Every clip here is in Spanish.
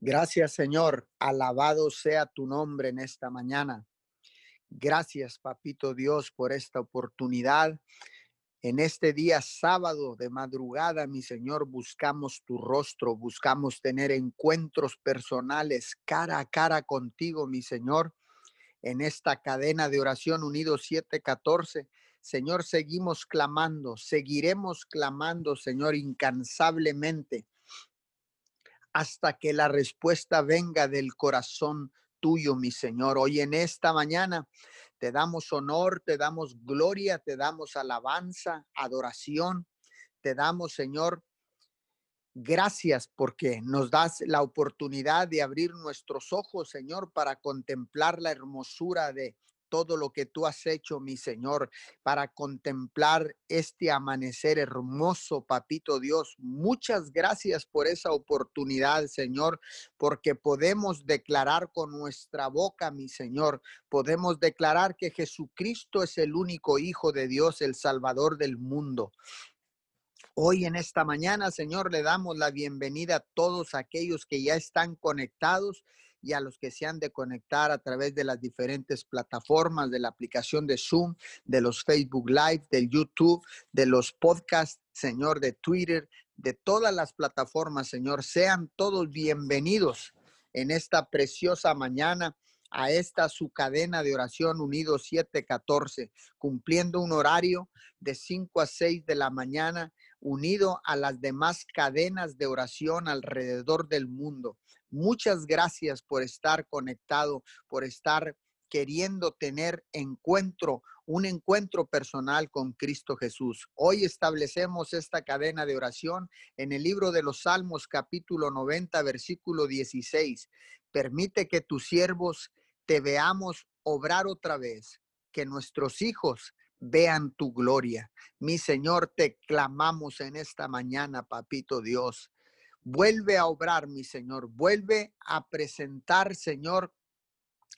Gracias, Señor. Alabado sea tu nombre en esta mañana. Gracias, Papito Dios, por esta oportunidad. En este día sábado de madrugada, mi Señor, buscamos tu rostro, buscamos tener encuentros personales cara a cara contigo, mi Señor, en esta cadena de oración unido 714. Señor, seguimos clamando, seguiremos clamando, Señor, incansablemente hasta que la respuesta venga del corazón tuyo, mi Señor. Hoy en esta mañana te damos honor, te damos gloria, te damos alabanza, adoración. Te damos, Señor, gracias porque nos das la oportunidad de abrir nuestros ojos, Señor, para contemplar la hermosura de todo lo que tú has hecho, mi Señor, para contemplar este amanecer hermoso, papito Dios. Muchas gracias por esa oportunidad, Señor, porque podemos declarar con nuestra boca, mi Señor, podemos declarar que Jesucristo es el único Hijo de Dios, el Salvador del mundo. Hoy en esta mañana, Señor, le damos la bienvenida a todos aquellos que ya están conectados y a los que se han de conectar a través de las diferentes plataformas de la aplicación de Zoom, de los Facebook Live, del YouTube, de los podcasts, Señor, de Twitter, de todas las plataformas, Señor. Sean todos bienvenidos en esta preciosa mañana a esta su cadena de oración unido 714, cumpliendo un horario de 5 a 6 de la mañana, unido a las demás cadenas de oración alrededor del mundo. Muchas gracias por estar conectado, por estar queriendo tener encuentro, un encuentro personal con Cristo Jesús. Hoy establecemos esta cadena de oración en el libro de los Salmos capítulo 90, versículo 16. Permite que tus siervos te veamos obrar otra vez, que nuestros hijos vean tu gloria. Mi Señor, te clamamos en esta mañana, papito Dios. Vuelve a obrar, mi Señor. Vuelve a presentar, Señor,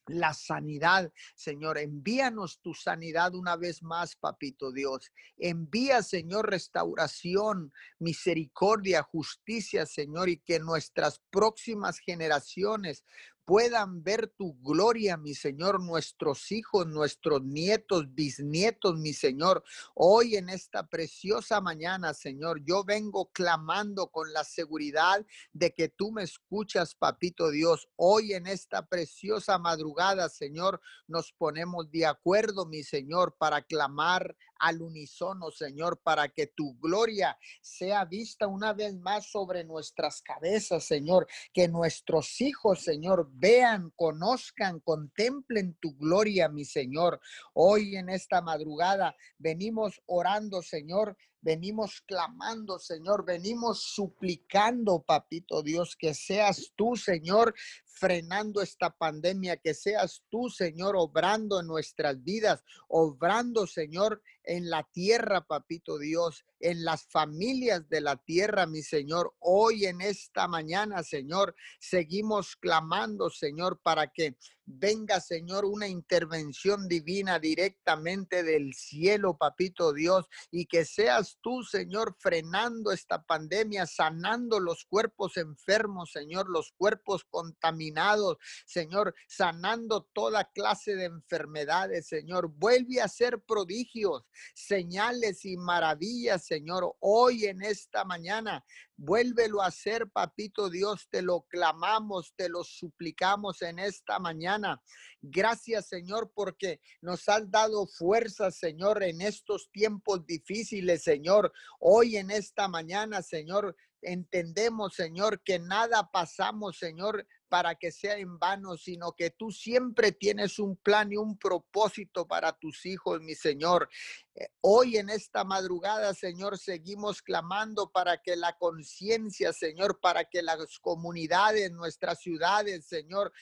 la sanidad, Señor. Envíanos tu sanidad una vez más, papito Dios. Envía, Señor, restauración, misericordia, justicia, Señor, y que nuestras próximas generaciones puedan ver tu gloria, mi Señor, nuestros hijos, nuestros nietos, bisnietos, mi Señor. Hoy en esta preciosa mañana, Señor, yo vengo clamando con la seguridad de que tú me escuchas, papito Dios. Hoy en esta preciosa madrugada, Señor, nos ponemos de acuerdo, mi Señor, para clamar al unísono, Señor, para que tu gloria sea vista una vez más sobre nuestras cabezas, Señor, que nuestros hijos, Señor, vean, conozcan, contemplen tu gloria, mi Señor. Hoy en esta madrugada venimos orando, Señor, venimos clamando, Señor, venimos suplicando, papito Dios, que seas tú, Señor, frenando esta pandemia, que seas tú, Señor, obrando en nuestras vidas, obrando, Señor, en la tierra, papito Dios, en las familias de la tierra, mi Señor. Hoy en esta mañana, Señor, seguimos clamando, Señor, para que venga, Señor, una intervención divina directamente del cielo, papito Dios, y que seas tú, Señor, frenando esta pandemia, sanando los cuerpos enfermos, Señor, los cuerpos contaminados, Señor, sanando toda clase de enfermedades, Señor. Vuelve a hacer prodigios, señales y maravillas, Señor, hoy en esta mañana. Vuélvelo a hacer, papito Dios, te lo clamamos, te lo suplicamos en esta mañana. Gracias, Señor, porque nos has dado fuerza, Señor, en estos tiempos difíciles, Señor. Hoy en esta mañana, Señor, entendemos, Señor, que nada pasamos, Señor, para que sea en vano, sino que tú siempre tienes un plan y un propósito para tus hijos, mi Señor. Eh, hoy en esta madrugada, Señor, seguimos clamando para que la conciencia, Señor, para que las comunidades, nuestras ciudades, Señor,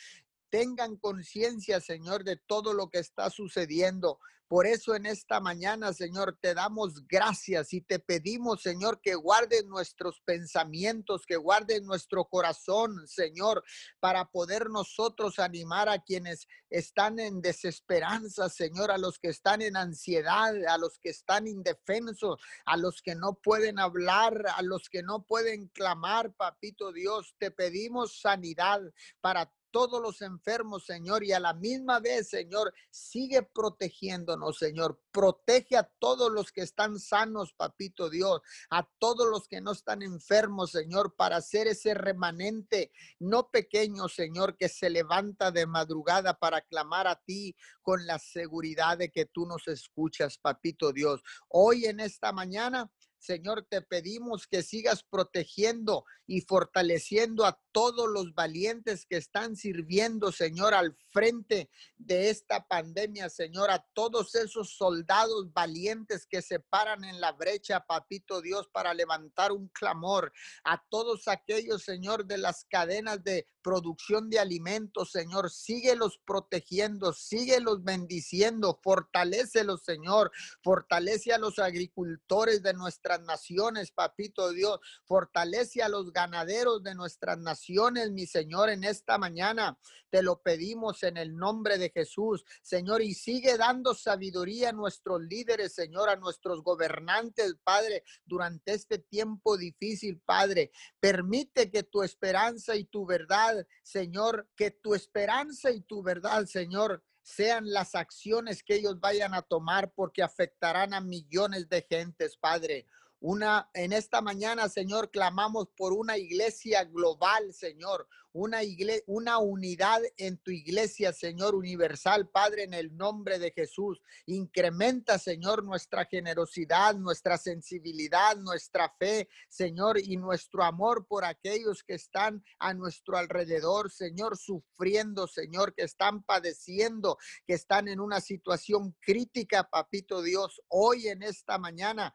tengan conciencia, Señor, de todo lo que está sucediendo. Por eso en esta mañana, Señor, te damos gracias y te pedimos, Señor, que guardes nuestros pensamientos, que guardes nuestro corazón, Señor, para poder nosotros animar a quienes están en desesperanza, Señor, a los que están en ansiedad, a los que están indefensos, a los que no pueden hablar, a los que no pueden clamar, papito Dios. Te pedimos sanidad para todos los enfermos, Señor, y a la misma vez, Señor, sigue protegiéndonos, Señor. Protege a todos los que están sanos, papito Dios, a todos los que no están enfermos, Señor, para hacer ese remanente no pequeño, Señor, que se levanta de madrugada para clamar a ti con la seguridad de que tú nos escuchas, papito Dios. Hoy en esta mañana Señor, te pedimos que sigas protegiendo y fortaleciendo a todos los valientes que están sirviendo, Señor, al frente de esta pandemia, Señor, a todos esos soldados valientes que se paran en la brecha, papito Dios, para levantar un clamor, a todos aquellos, Señor, de las cadenas de producción de alimentos, Señor, síguelos protegiendo, síguelos bendiciendo, fortalecelos, Señor, fortalece a los agricultores de nuestras naciones, papito Dios, fortalece a los ganaderos de nuestras naciones, mi Señor, en esta mañana. Te lo pedimos en el nombre de Jesús, Señor, y sigue dando sabiduría a nuestros líderes, Señor, a nuestros gobernantes, Padre, durante este tiempo difícil, Padre. Permite que tu esperanza y tu verdad, Señor, que tu esperanza y tu verdad, Señor, sean las acciones que ellos vayan a tomar porque afectarán a millones de gentes, Padre. Una en esta mañana, Señor, clamamos por una iglesia global, Señor, una iglesia, una unidad en tu iglesia, Señor universal, Padre, en el nombre de Jesús. Incrementa, Señor, nuestra generosidad, nuestra sensibilidad, nuestra fe, Señor, y nuestro amor por aquellos que están a nuestro alrededor, Señor, sufriendo, Señor, que están padeciendo, que están en una situación crítica, papito Dios, hoy en esta mañana.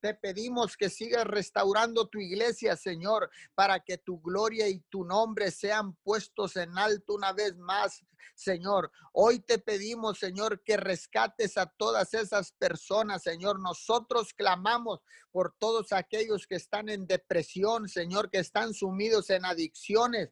Te pedimos que sigas restaurando tu iglesia, Señor, para que tu gloria y tu nombre sean puestos en alto una vez más, Señor. Hoy te pedimos, Señor, que rescates a todas esas personas, Señor. Nosotros clamamos por todos aquellos que están en depresión, Señor, que están sumidos en adicciones,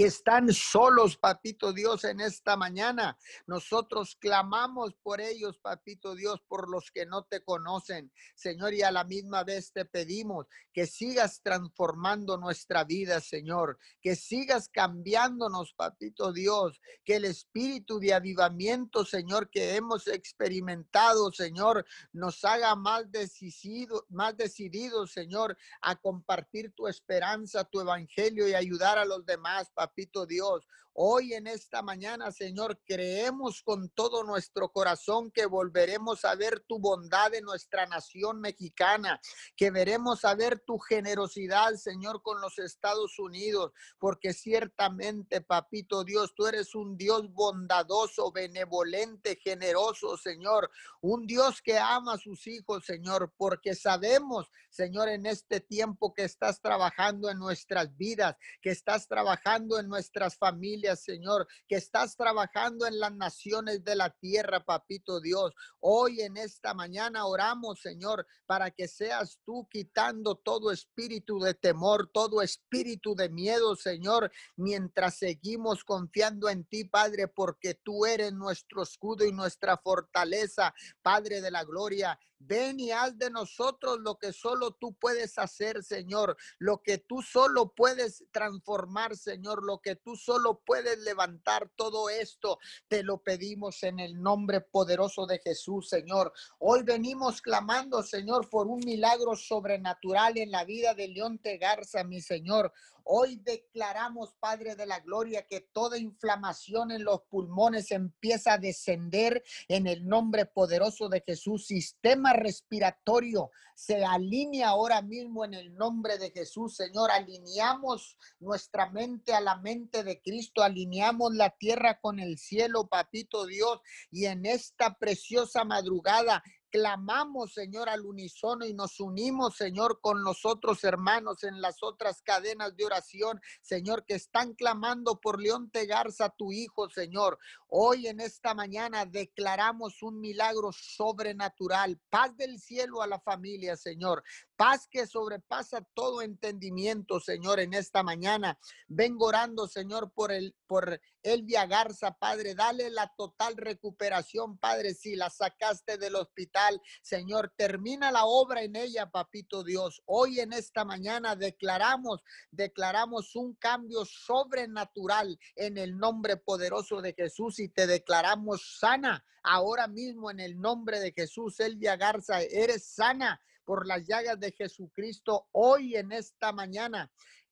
que están solos, papito Dios, en esta mañana. Nosotros clamamos por ellos, papito Dios, por los que no te conocen. Señor, y a la misma vez te pedimos que sigas transformando nuestra vida, Señor, que sigas cambiándonos, papito Dios, que el espíritu de avivamiento, Señor, que hemos experimentado, Señor, nos haga más decidido, más decididos, Señor, a compartir tu esperanza, tu evangelio y ayudar a los demás, papito papito Dios. Hoy en esta mañana, Señor, creemos con todo nuestro corazón que volveremos a ver tu bondad en nuestra nación mexicana, que veremos a ver tu generosidad, Señor, con los Estados Unidos, porque ciertamente, papito Dios, tú eres un Dios bondadoso, benevolente, generoso, Señor, un Dios que ama a sus hijos, Señor, porque sabemos, Señor, en este tiempo que estás trabajando en nuestras vidas, que estás trabajando en nuestras familias, Señor, que estás trabajando en las naciones de la tierra, papito Dios. Hoy en esta mañana oramos, Señor, para que seas tú quitando todo espíritu de temor, todo espíritu de miedo, Señor, mientras seguimos confiando en ti, Padre, porque tú eres nuestro escudo y nuestra fortaleza, Padre de la gloria. Ven y haz de nosotros lo que solo tú puedes hacer, Señor, lo que tú solo puedes transformar, Señor, lo que tú solo puedes levantar todo esto. Te lo pedimos en el nombre poderoso de Jesús, Señor. Hoy venimos clamando, Señor, por un milagro sobrenatural en la vida de Leonte Garza, mi Señor. Hoy declaramos, Padre de la Gloria, que toda inflamación en los pulmones empieza a descender en el nombre poderoso de Jesús. Sistema respiratorio se alinea ahora mismo en el nombre de Jesús, Señor. Alineamos nuestra mente a la mente de Cristo, alineamos la tierra con el cielo, papito Dios, y en esta preciosa madrugada clamamos, Señor, al unísono y nos unimos, Señor, con los otros hermanos en las otras cadenas de oración, Señor, que están clamando por León Tegarza, tu hijo, Señor. Hoy en esta mañana declaramos un milagro sobrenatural, paz del cielo a la familia, Señor. Paz que sobrepasa todo entendimiento, Señor, en esta mañana. Vengo orando, Señor, por el por Elvia Garza, Padre, dale la total recuperación, Padre, si la sacaste del hospital, Señor, termina la obra en ella, papito Dios. Hoy en esta mañana declaramos, declaramos un cambio sobrenatural en el nombre poderoso de Jesús y te declaramos sana ahora mismo en el nombre de Jesús. Elvia Garza, eres sana por las llagas de Jesucristo hoy en esta mañana.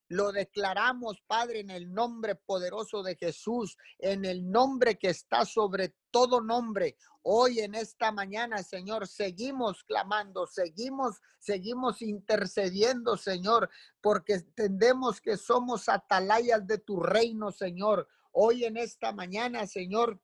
Lo declaramos, Padre, en el nombre poderoso de Jesús, en el nombre que está sobre todo nombre. Hoy en esta mañana, Señor, seguimos clamando, seguimos, seguimos intercediendo, Señor, porque entendemos que somos atalayas de tu reino, Señor. Hoy en esta mañana, Señor,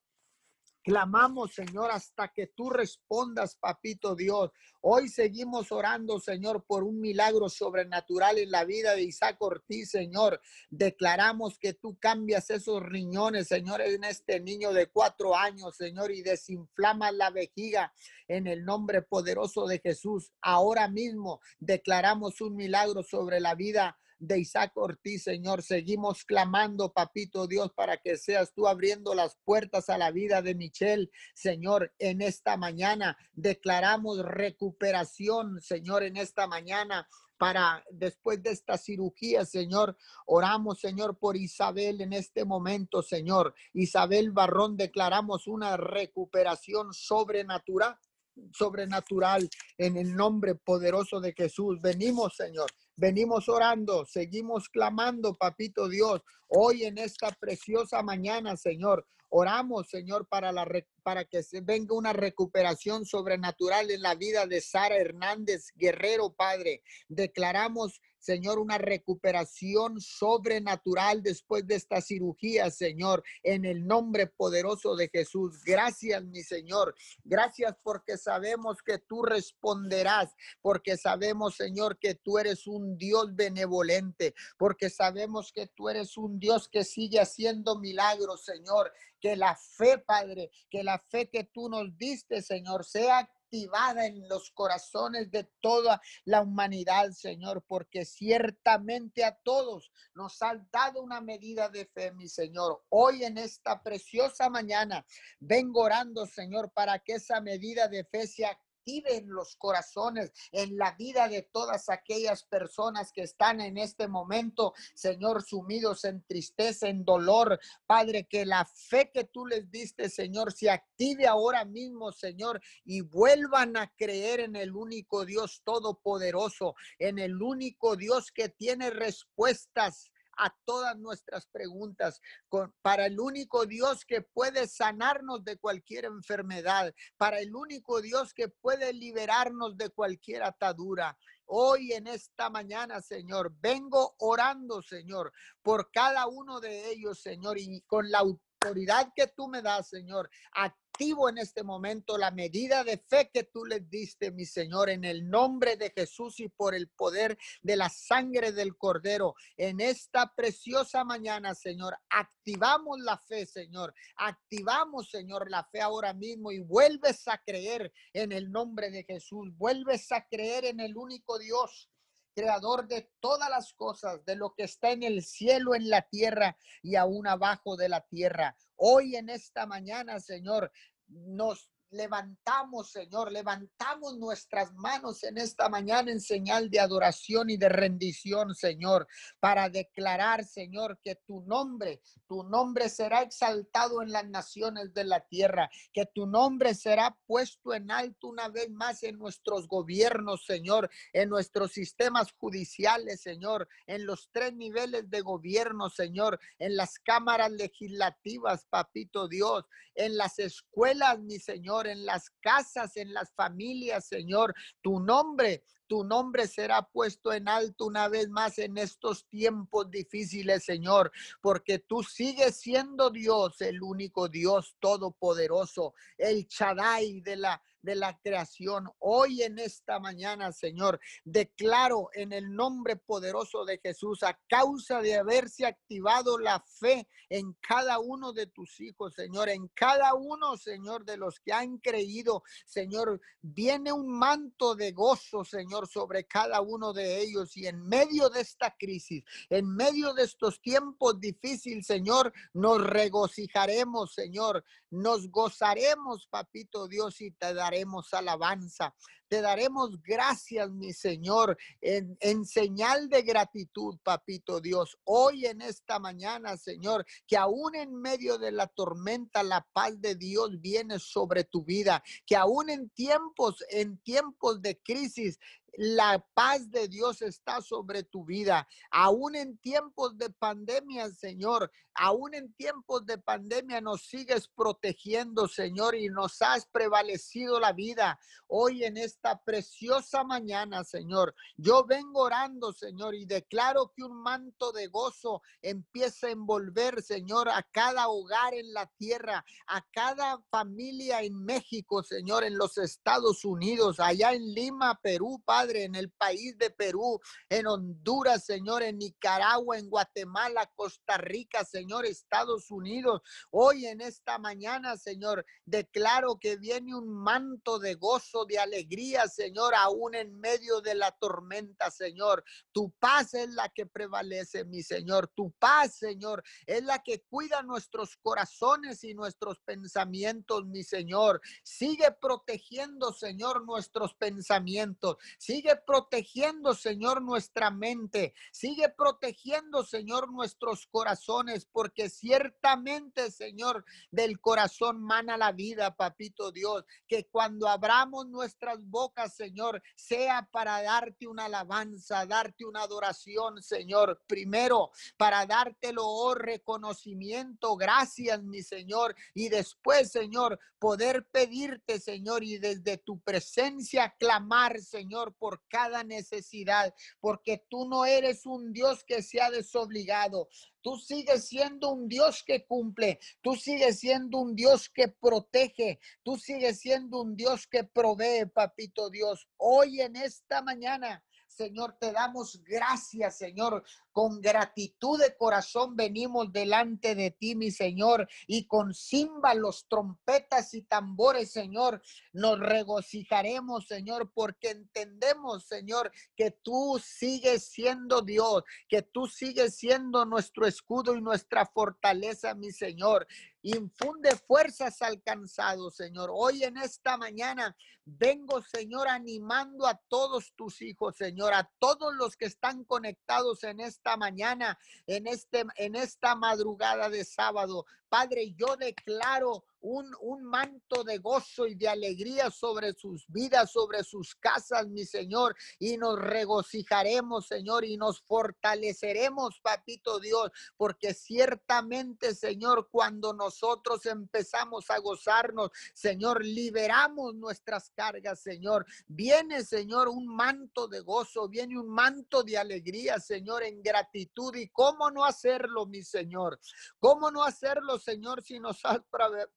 Clamamos, Señor, hasta que tú respondas, papito Dios. Hoy seguimos orando, Señor, por un milagro sobrenatural en la vida de Isaac Ortiz, Señor. Declaramos que tú cambias esos riñones, Señor, en este niño de cuatro años, Señor, y desinflamas la vejiga en el nombre poderoso de Jesús. Ahora mismo declaramos un milagro sobre la vida de Isaac Ortiz, Señor. Seguimos clamando, papito Dios, para que seas tú abriendo las puertas a la vida de Michelle, Señor, en esta mañana. Declaramos recuperación, Señor, en esta mañana para después de esta cirugía, Señor. Oramos, Señor, por Isabel en este momento, Señor. Isabel Barrón, declaramos una recuperación sobrenatural sobrenatural en el nombre poderoso de Jesús. Venimos, Señor, venimos orando, seguimos clamando, papito Dios, hoy en esta preciosa mañana, Señor. Oramos, Señor, para, la, para que se venga una recuperación sobrenatural en la vida de Sara Hernández Guerrero, Padre. Declaramos Señor, una recuperación sobrenatural después de esta cirugía, Señor, en el nombre poderoso de Jesús. Gracias, mi Señor. Gracias porque sabemos que tú responderás, porque sabemos, Señor, que tú eres un Dios benevolente, porque sabemos que tú eres un Dios que sigue haciendo milagros, Señor. Que la fe, Padre, que la fe que tú nos diste, Señor, sea en los corazones de toda la humanidad, Señor, porque ciertamente a todos nos has dado una medida de fe, mi Señor. Hoy en esta preciosa mañana vengo orando, Señor, para que esa medida de fe sea en los corazones, en la vida de todas aquellas personas que están en este momento, Señor, sumidos en tristeza, en dolor. Padre, que la fe que tú les diste, Señor, se active ahora mismo, Señor, y vuelvan a creer en el único Dios todopoderoso, en el único Dios que tiene respuestas a todas nuestras preguntas, para el único Dios que puede sanarnos de cualquier enfermedad, para el único Dios que puede liberarnos de cualquier atadura. Hoy en esta mañana, Señor, vengo orando, Señor, por cada uno de ellos, Señor, y con la autoridad que tú me das, Señor, activo en este momento la medida de fe que tú les diste, mi Señor, en el nombre de Jesús y por el poder de la sangre del Cordero. En esta preciosa mañana, Señor, activamos la fe, Señor. Activamos, Señor, la fe ahora mismo y vuelves a creer en el nombre de Jesús. Vuelves a creer en el único Dios creador de todas las cosas, de lo que está en el cielo, en la tierra y aún abajo de la tierra. Hoy en esta mañana, Señor, nos levantamos, Señor, levantamos nuestras manos en esta mañana en señal de adoración y de rendición, Señor, para declarar, Señor, que tu nombre, tu nombre será exaltado en las naciones de la tierra, que tu nombre será puesto en alto una vez más en nuestros gobiernos, Señor, en nuestros sistemas judiciales, Señor, en los tres niveles de gobierno, Señor, en las cámaras legislativas, papito Dios, en las escuelas, mi Señor en las casas, en las familias, Señor. Tu nombre, tu nombre será puesto en alto una vez más en estos tiempos difíciles, Señor, porque tú sigues siendo Dios, el único Dios todopoderoso, el Chadai de la de la creación. Hoy en esta mañana, Señor, declaro en el nombre poderoso de Jesús, a causa de haberse activado la fe en cada uno de tus hijos, Señor, en cada uno, Señor, de los que han creído, Señor, viene un manto de gozo, Señor, sobre cada uno de ellos. Y en medio de esta crisis, en medio de estos tiempos difíciles, Señor, nos regocijaremos, Señor, nos gozaremos, papito Dios, y te daremos alabanza. Te daremos gracias, mi Señor, en, en, señal de gratitud, papito Dios. Hoy en esta mañana, Señor, que aún en medio de la tormenta, la paz de Dios viene sobre tu vida. Que aún en tiempos, en tiempos de crisis, la paz de Dios está sobre tu vida. Aún en tiempos de pandemia, Señor, aún en tiempos de pandemia nos sigues protegiendo, Señor, y nos has prevalecido la vida. Hoy en esta preciosa mañana, Señor, yo vengo orando, Señor, y declaro que un manto de gozo empieza a envolver, Señor, a cada hogar en la tierra, a cada familia en México, Señor, en los Estados Unidos, allá en Lima, Perú, Padre en el país de Perú, en Honduras, Señor, en Nicaragua, en Guatemala, Costa Rica, Señor, Estados Unidos. Hoy en esta mañana, Señor, declaro que viene un manto de gozo, de alegría, Señor, aún en medio de la tormenta, Señor. Tu paz es la que prevalece, mi Señor. Tu paz, Señor, es la que cuida nuestros corazones y nuestros pensamientos, mi Señor. Sigue protegiendo, Señor, nuestros pensamientos. Sigue protegiendo, Señor, nuestra mente. Sigue protegiendo, Señor, nuestros corazones, porque ciertamente, Señor, del corazón mana la vida, papito Dios. Que cuando abramos nuestras bocas, Señor, sea para darte una alabanza, darte una adoración, Señor. Primero, para dártelo, oh reconocimiento. Gracias, mi Señor. Y después, Señor, poder pedirte, Señor, y desde tu presencia clamar, Señor, por cada necesidad, porque tú no eres un Dios que sea desobligado. Tú sigues siendo un Dios que cumple, tú sigues siendo un Dios que protege, tú sigues siendo un Dios que provee, papito Dios. Hoy en esta mañana Señor, te damos gracias, Señor. Con gratitud de corazón venimos delante de ti, mi Señor, y con címbalos, trompetas y tambores, Señor, nos regocijaremos, Señor, porque entendemos, Señor, que tú sigues siendo Dios, que tú sigues siendo nuestro escudo y nuestra fortaleza, mi Señor. Infunde fuerzas alcanzados, Señor. Hoy en esta mañana vengo, Señor, animando a todos tus hijos, Señor, a todos los que están conectados en esta mañana, en este en esta madrugada de sábado. Padre, yo declaro un, un, manto de gozo y de alegría sobre sus vidas, sobre sus casas, mi Señor, y nos regocijaremos, Señor, y nos fortaleceremos, papito Dios, porque ciertamente, Señor, cuando nosotros empezamos a gozarnos, Señor, liberamos nuestras cargas, Señor. Viene, Señor, un manto de gozo, viene un manto de alegría, Señor, en gratitud. ¿Y cómo no hacerlo, mi Señor? ¿Cómo no hacerlo, Señor, si nos has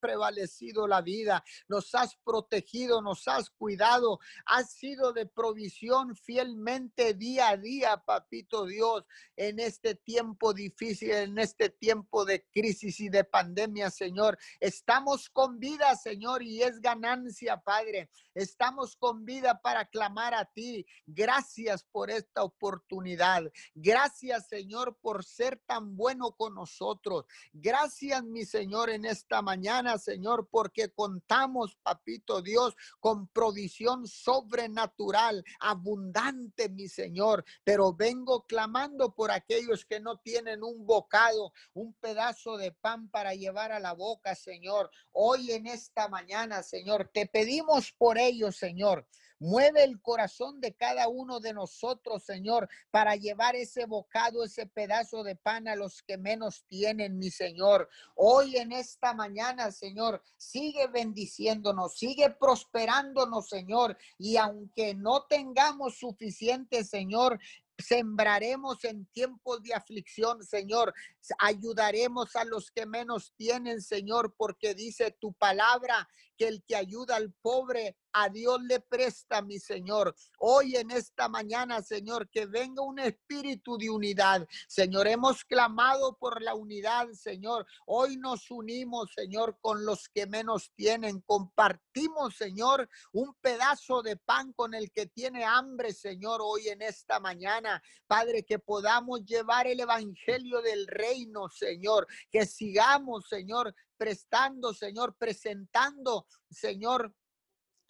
prevalecido la vida, nos has protegido, nos has cuidado, has sido de provisión fielmente día a día, papito Dios, en este tiempo difícil, en este tiempo de crisis y de pandemia, Señor. Estamos con vida, Señor, y es ganancia, Padre. Estamos con vida para clamar a ti. Gracias por esta oportunidad. Gracias, Señor, por ser tan bueno con nosotros. Gracias, mi Señor, en esta mañana, Señor, porque contamos, papito Dios, con provisión sobrenatural, abundante, mi Señor. Pero vengo clamando por aquellos que no tienen un bocado, un pedazo de pan para llevar a la boca, Señor. Hoy en esta mañana, Señor, te pedimos por ellos, Señor. Mueve el corazón de cada uno de nosotros, Señor, para llevar ese bocado, ese pedazo de pan a los que menos tienen, mi Señor. Hoy en esta mañana, Señor, sigue bendiciéndonos, sigue prosperándonos, Señor. Y aunque no tengamos suficiente, Señor, sembraremos en tiempos de aflicción, Señor. Ayudaremos a los que menos tienen, Señor, porque dice tu palabra que el que ayuda al pobre a Dios le presta, mi Señor. Hoy en esta mañana, Señor, que venga un espíritu de unidad. Señor, hemos clamado por la unidad, Señor. Hoy nos unimos, Señor, con los que menos tienen. Compartimos, Señor, un pedazo de pan con el que tiene hambre, Señor, hoy en esta mañana. Padre, que podamos llevar el evangelio del reino, Señor. Que sigamos, Señor, prestando, Señor, presentando, Señor,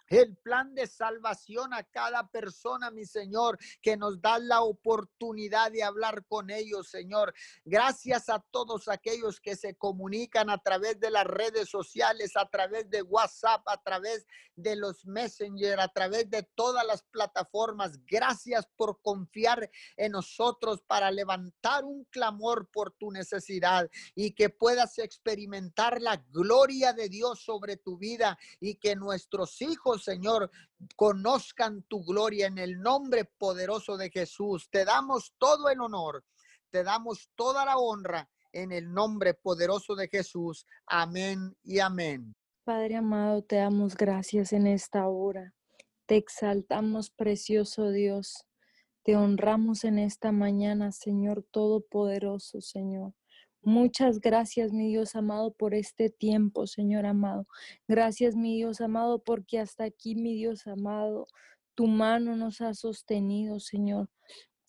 el plan de salvación a cada persona, mi Señor, que nos da la oportunidad de hablar con ellos, Señor. Gracias a todos aquellos que se comunican a través de las redes sociales, a través de WhatsApp, a través de los Messenger, a través de todas las plataformas. Gracias por confiar en nosotros para levantar un clamor por tu necesidad y que puedas experimentar la gloria de Dios sobre tu vida y que nuestros hijos Señor, conozcan tu gloria en el nombre poderoso de Jesús. Te damos todo el honor, te damos toda la honra en el nombre poderoso de Jesús. Amén y amén. Padre amado, te damos gracias en esta hora. Te exaltamos, precioso Dios. Te honramos en esta mañana, Señor Todopoderoso, Señor. Muchas gracias, mi Dios amado, por este tiempo, Señor amado. Gracias, mi Dios amado, porque hasta aquí, mi Dios amado, tu mano nos ha sostenido, Señor.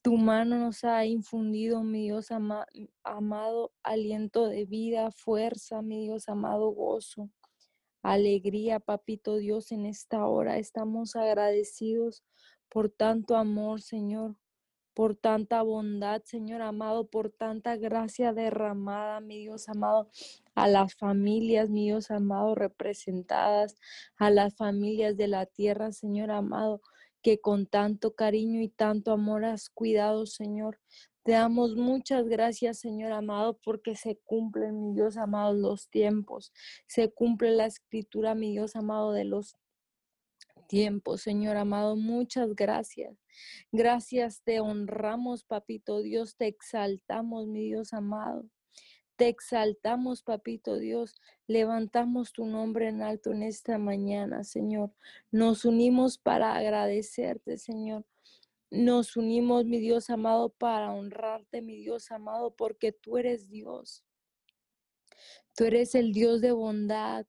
Tu mano nos ha infundido, mi Dios amado, aliento de vida, fuerza, mi Dios amado, gozo, alegría, papito Dios, en esta hora. Estamos agradecidos por tanto amor, Señor por tanta bondad, Señor amado, por tanta gracia derramada, mi Dios amado, a las familias, mi Dios amado, representadas, a las familias de la tierra, Señor amado, que con tanto cariño y tanto amor has cuidado, Señor. Te damos muchas gracias, Señor amado, porque se cumplen, mi Dios amado, los tiempos. Se cumple la escritura, mi Dios amado, de los tiempo, Señor amado. Muchas gracias. Gracias, te honramos, papito Dios, te exaltamos, mi Dios amado. Te exaltamos, papito Dios. Levantamos tu nombre en alto en esta mañana, Señor. Nos unimos para agradecerte, Señor. Nos unimos, mi Dios amado, para honrarte, mi Dios amado, porque tú eres Dios. Tú eres el Dios de bondad,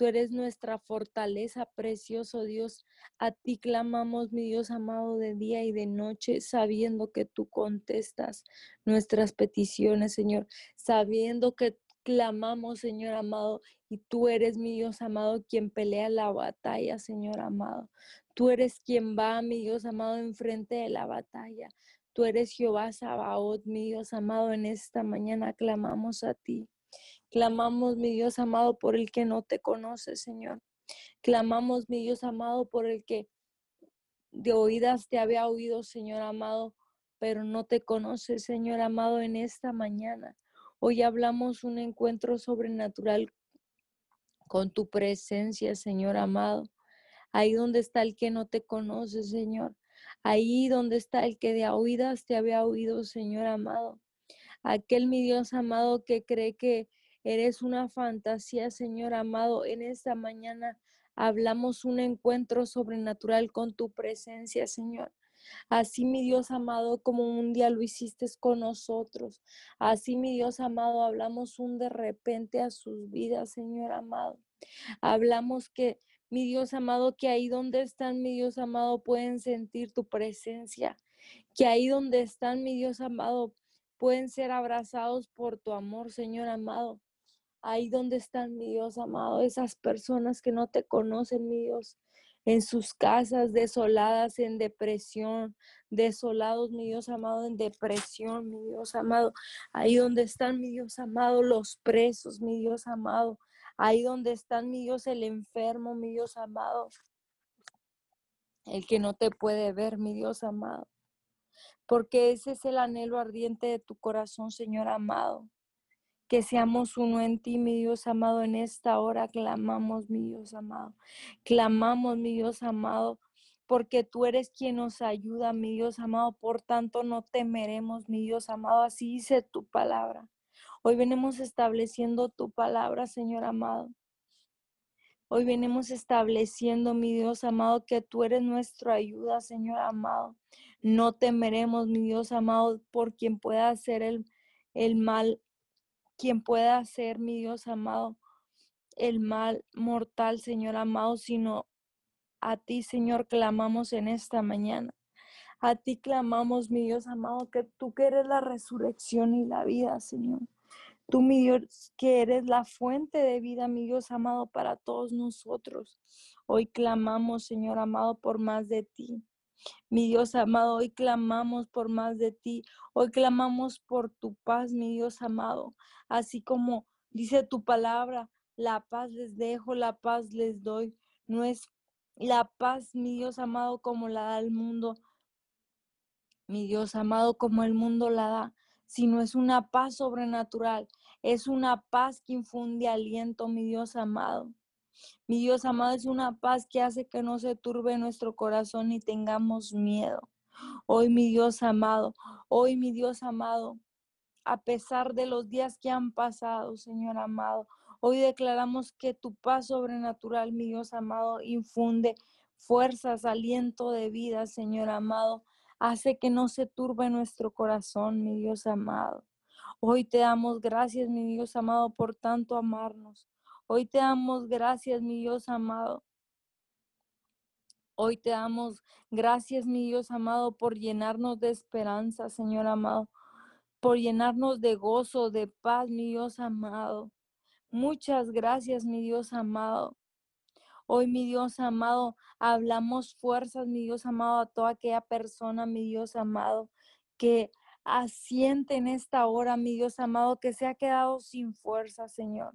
Tú eres nuestra fortaleza, precioso Dios. A ti clamamos, mi Dios amado, de día y de noche, sabiendo que tú contestas nuestras peticiones, Señor, sabiendo que clamamos, Señor amado, y tú eres, mi Dios amado, quien pelea la batalla, Señor amado. Tú eres quien va, mi Dios amado, enfrente de la batalla. Tú eres Jehová Sabaoth, mi Dios amado, en esta mañana clamamos a ti. Clamamos, mi Dios amado, por el que no te conoce, Señor. Clamamos, mi Dios amado, por el que de oídas te había oído, Señor amado, pero no te conoce, Señor amado, en esta mañana. Hoy hablamos un encuentro sobrenatural con tu presencia, Señor amado. Ahí donde está el que no te conoce, Señor. Ahí donde está el que de oídas te había oído, Señor amado. Aquel mi Dios amado que cree que Eres una fantasía, Señor amado. En esta mañana hablamos un encuentro sobrenatural con tu presencia, Señor. Así, mi Dios amado, como un día lo hiciste con nosotros. Así, mi Dios amado, hablamos un de repente a sus vidas, Señor amado. Hablamos que, mi Dios amado, que ahí donde están, mi Dios amado, pueden sentir tu presencia. Que ahí donde están, mi Dios amado, pueden ser abrazados por tu amor, Señor amado. Ahí donde están, mi Dios amado, esas personas que no te conocen, mi Dios, en sus casas desoladas, en depresión, desolados, mi Dios amado, en depresión, mi Dios amado. Ahí donde están, mi Dios amado, los presos, mi Dios amado. Ahí donde están, mi Dios, el enfermo, mi Dios amado. El que no te puede ver, mi Dios amado. Porque ese es el anhelo ardiente de tu corazón, Señor amado que seamos uno en ti, mi Dios amado. En esta hora clamamos, mi Dios amado. Clamamos, mi Dios amado, porque tú eres quien nos ayuda, mi Dios amado. Por tanto, no temeremos, mi Dios amado. Así dice tu palabra. Hoy venimos estableciendo tu palabra, Señor amado. Hoy venimos estableciendo, mi Dios amado, que tú eres nuestra ayuda, Señor amado. No temeremos, mi Dios amado, por quien pueda hacer el, el mal, quien pueda hacer, mi Dios amado, el mal mortal, Señor amado, sino a ti, Señor, clamamos en esta mañana. A ti clamamos, mi Dios amado, que tú que eres la resurrección y la vida, Señor. Tú, mi Dios, que eres la fuente de vida, mi Dios amado, para todos nosotros. Hoy clamamos, Señor amado, por más de ti. Mi Dios amado, hoy clamamos por más de ti. Hoy clamamos por tu paz, mi Dios amado. Así como dice tu palabra, la paz les dejo, la paz les doy. No es la paz, mi Dios amado, como la da el mundo. Mi Dios amado, como el mundo la da, sino es una paz sobrenatural es una paz que infunde aliento, mi Dios amado. Mi Dios amado es una paz que hace que no se turbe nuestro corazón y tengamos miedo. Hoy, mi Dios amado, hoy, mi Dios amado, a pesar de los días que han pasado, Señor amado, hoy declaramos que tu paz sobrenatural, mi Dios amado, infunde fuerzas, aliento de vida, Señor amado, hace que no se turbe nuestro corazón, mi Dios amado. Hoy te damos gracias, mi Dios amado, por tanto amarnos. Hoy te damos gracias, mi Dios amado. Hoy te damos gracias, mi Dios amado, por llenarnos de esperanza, Señor amado, por llenarnos de gozo, de paz, mi Dios amado. Muchas gracias, mi Dios amado. Hoy, mi Dios amado, hablamos fuerzas, mi Dios amado, a toda aquella persona, mi Dios amado, que asiente en esta hora, mi Dios amado, que se ha quedado sin fuerza, Señor.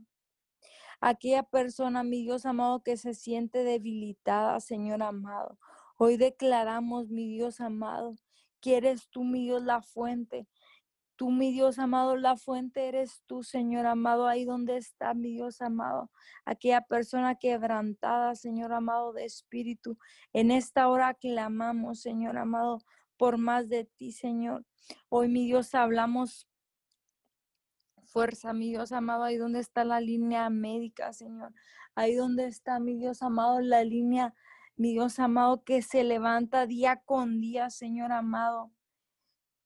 Aquella persona, mi Dios amado, que se siente debilitada, Señor amado. Hoy declaramos, mi Dios amado, que eres tú, mi Dios, la fuente. Tú, mi Dios amado, la fuente eres tú, Señor amado, ahí donde está, mi Dios amado. Aquella persona quebrantada, Señor amado, de espíritu. En esta hora clamamos, Señor amado, por más de ti, Señor. Hoy, mi Dios, hablamos fuerza, mi Dios amado, ahí donde está la línea médica, Señor. Ahí donde está, mi Dios amado, la línea, mi Dios amado, que se levanta día con día, Señor amado.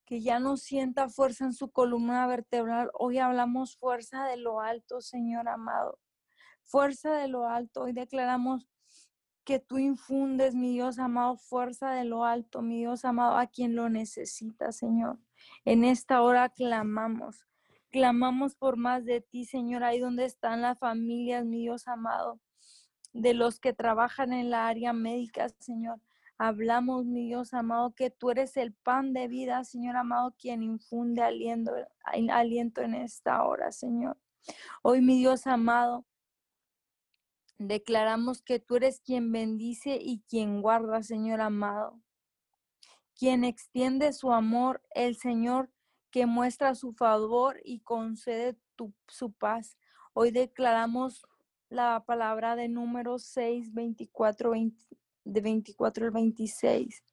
Que ya no sienta fuerza en su columna vertebral. Hoy hablamos fuerza de lo alto, Señor amado. Fuerza de lo alto. Hoy declaramos que tú infundes, mi Dios amado, fuerza de lo alto, mi Dios amado, a quien lo necesita, Señor. En esta hora clamamos, clamamos por más de ti, Señor, ahí donde están las familias, mi Dios amado, de los que trabajan en la área médica, Señor. Hablamos, mi Dios amado, que tú eres el pan de vida, Señor amado, quien infunde aliento, aliento en esta hora, Señor. Hoy, mi Dios amado, Declaramos que tú eres quien bendice y quien guarda, Señor amado. Quien extiende su amor, el Señor que muestra su favor y concede su paz. Hoy declaramos la palabra de número 6, 24, de 24 al 26.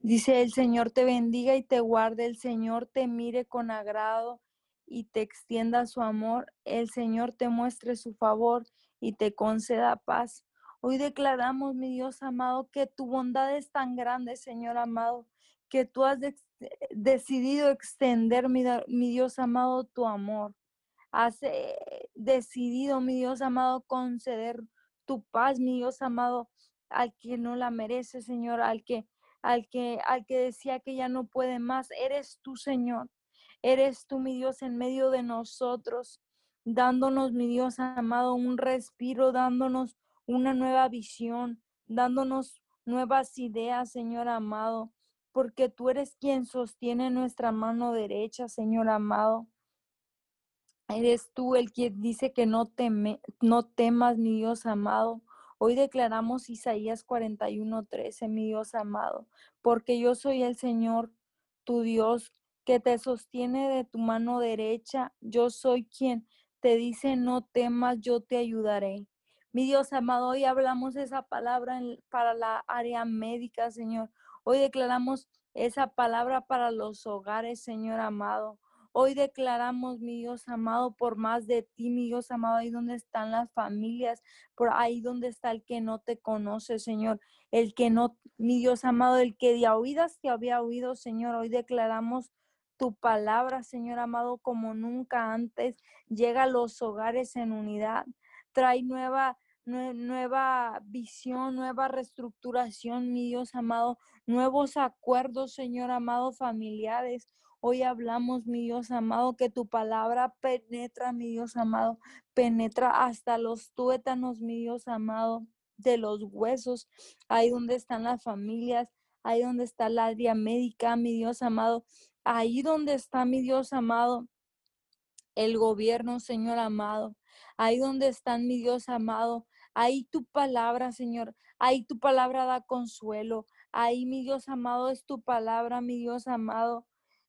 Dice, el Señor te bendiga y te guarde, el Señor te mire con agrado y te extienda su amor, el Señor te muestre su favor y te conceda paz. Hoy declaramos, mi Dios amado, que tu bondad es tan grande, Señor amado, que tú has decidido extender, mi, Dios amado, tu amor. Has eh, decidido, mi Dios amado, conceder tu paz, mi Dios amado, al que no la merece, Señor, al que, al que, al que decía que ya no puede más. Eres tú, Señor. Eres tú, mi Dios, en medio de nosotros dándonos, mi Dios amado, un respiro, dándonos una nueva visión, dándonos nuevas ideas, Señor amado, porque tú eres quien sostiene nuestra mano derecha, Señor amado. Eres tú el que dice que no, teme, no temas, mi Dios amado. Hoy declaramos Isaías 41:13, mi Dios amado, porque yo soy el Señor, tu Dios, que te sostiene de tu mano derecha. Yo soy quien te dice, no temas, yo te ayudaré. Mi Dios amado, hoy hablamos esa palabra para la área médica, Señor. Hoy declaramos esa palabra para los hogares, Señor amado. Hoy declaramos, mi Dios amado, por más de ti, mi Dios amado, ahí donde están las familias, por ahí donde está el que no te conoce, Señor, el que no, mi Dios amado, el que de oídas te había oído, Señor. Hoy declaramos tu palabra, Señor amado, como nunca antes. Llega a los hogares en unidad. Trae nueva, nueva visión, nueva reestructuración, mi Dios amado, nuevos acuerdos, Señor amado, familiares. Hoy hablamos, mi Dios amado, que tu palabra penetra, mi Dios amado, penetra hasta los tuétanos, mi Dios amado, de los huesos, ahí donde están las familias, ahí donde está la área médica, mi Dios amado, ahí donde está, mi Dios amado, el gobierno, Señor amado, ahí donde están, mi Dios amado, ahí tu palabra, Señor, ahí tu palabra da consuelo, ahí, mi Dios amado, es tu palabra, mi Dios amado,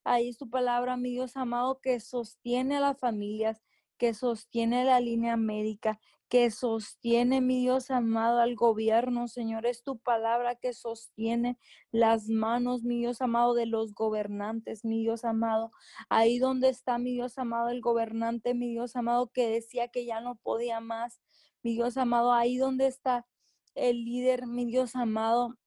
Ahí es tu palabra, mi Dios amado, que sostiene a las familias, que sostiene la línea médica, que sostiene, mi Dios amado, al gobierno, Señor. Es tu palabra que sostiene las manos, mi Dios amado, de los gobernantes, mi Dios amado. Ahí donde está, mi Dios amado, el gobernante, mi Dios amado, que decía que ya no podía más. Mi Dios amado, ahí donde está el líder, mi Dios amado,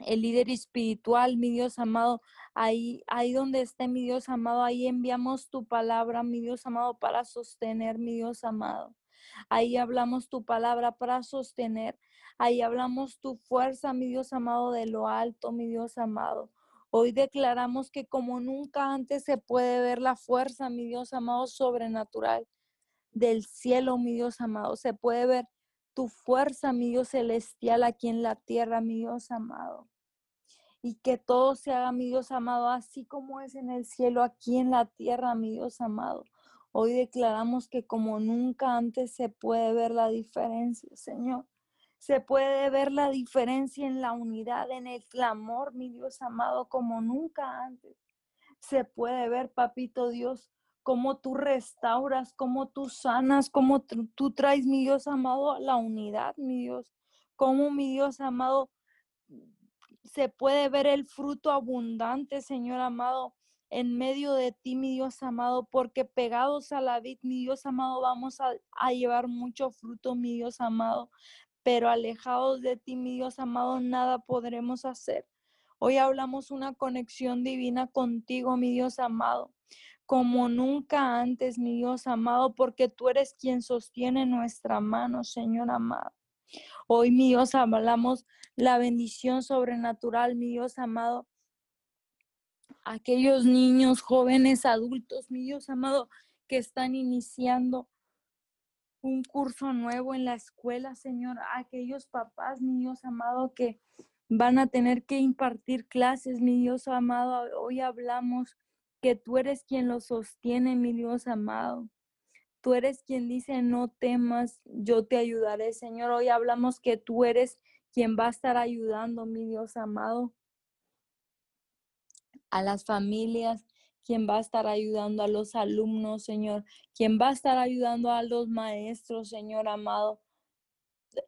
el líder espiritual, mi Dios amado, ahí, ahí donde esté mi Dios amado, ahí enviamos tu palabra, mi Dios amado, para sostener, mi Dios amado. Ahí hablamos tu palabra para sostener. Ahí hablamos tu fuerza, mi Dios amado, de lo alto, mi Dios amado. Hoy declaramos que como nunca antes se puede ver la fuerza, mi Dios amado, sobrenatural del cielo, mi Dios amado. Se puede ver tu fuerza, mi Dios celestial, aquí en la tierra, mi Dios amado. Y que todo se haga, mi Dios amado, así como es en el cielo, aquí en la tierra, mi Dios amado. Hoy declaramos que como nunca antes se puede ver la diferencia, Señor. Se puede ver la diferencia en la unidad, en el clamor, mi Dios amado, como nunca antes. Se puede ver, papito Dios, cómo tú restauras, cómo tú sanas, cómo tú, traes, mi Dios amado, la unidad, mi Dios. Cómo, mi Dios amado, se puede ver el fruto abundante, Señor amado, en medio de ti, mi Dios amado, porque pegados a la vid, mi Dios amado, vamos a, a llevar mucho fruto, mi Dios amado, pero alejados de ti, mi Dios amado, nada podremos hacer. Hoy hablamos una conexión divina contigo, mi Dios amado como nunca antes, mi Dios amado, porque tú eres quien sostiene nuestra mano, Señor amado. Hoy, mi Dios, hablamos la bendición sobrenatural, mi Dios amado. Aquellos niños, jóvenes, adultos, mi Dios amado, que están iniciando un curso nuevo en la escuela, Señor. Aquellos papás, mi Dios amado, que van a tener que impartir clases, mi Dios amado. Hoy hablamos que tú eres quien lo sostiene, mi Dios amado. Tú eres quien dice, no temas, yo te ayudaré, Señor. Hoy hablamos que tú eres quien va a estar ayudando, mi Dios amado, a las familias, quien va a estar ayudando a los alumnos, Señor, quien va a estar ayudando a los maestros, Señor amado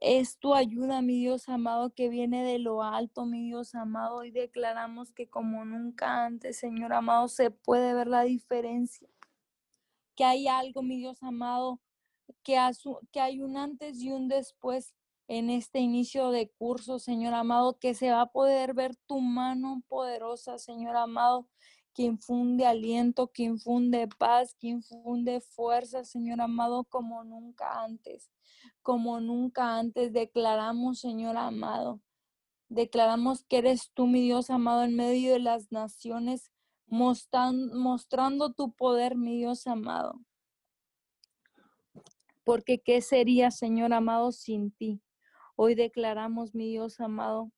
es tu ayuda, mi Dios amado, que viene de lo alto, mi Dios amado, y declaramos que como nunca antes, Señor amado, se puede ver la diferencia. Que hay algo, mi Dios amado, que, hay un antes y un después en este inicio de curso, Señor amado, que se va a poder ver tu mano poderosa, Señor amado, que infunde aliento, que infunde paz, que infunde fuerza, Señor amado, como nunca antes como nunca antes. Declaramos, Señor amado, declaramos que eres tú, mi Dios amado, en medio de las naciones, mostrando, tu poder, mi Dios amado. Porque ¿qué sería, Señor amado, sin ti? Hoy declaramos, mi Dios amado,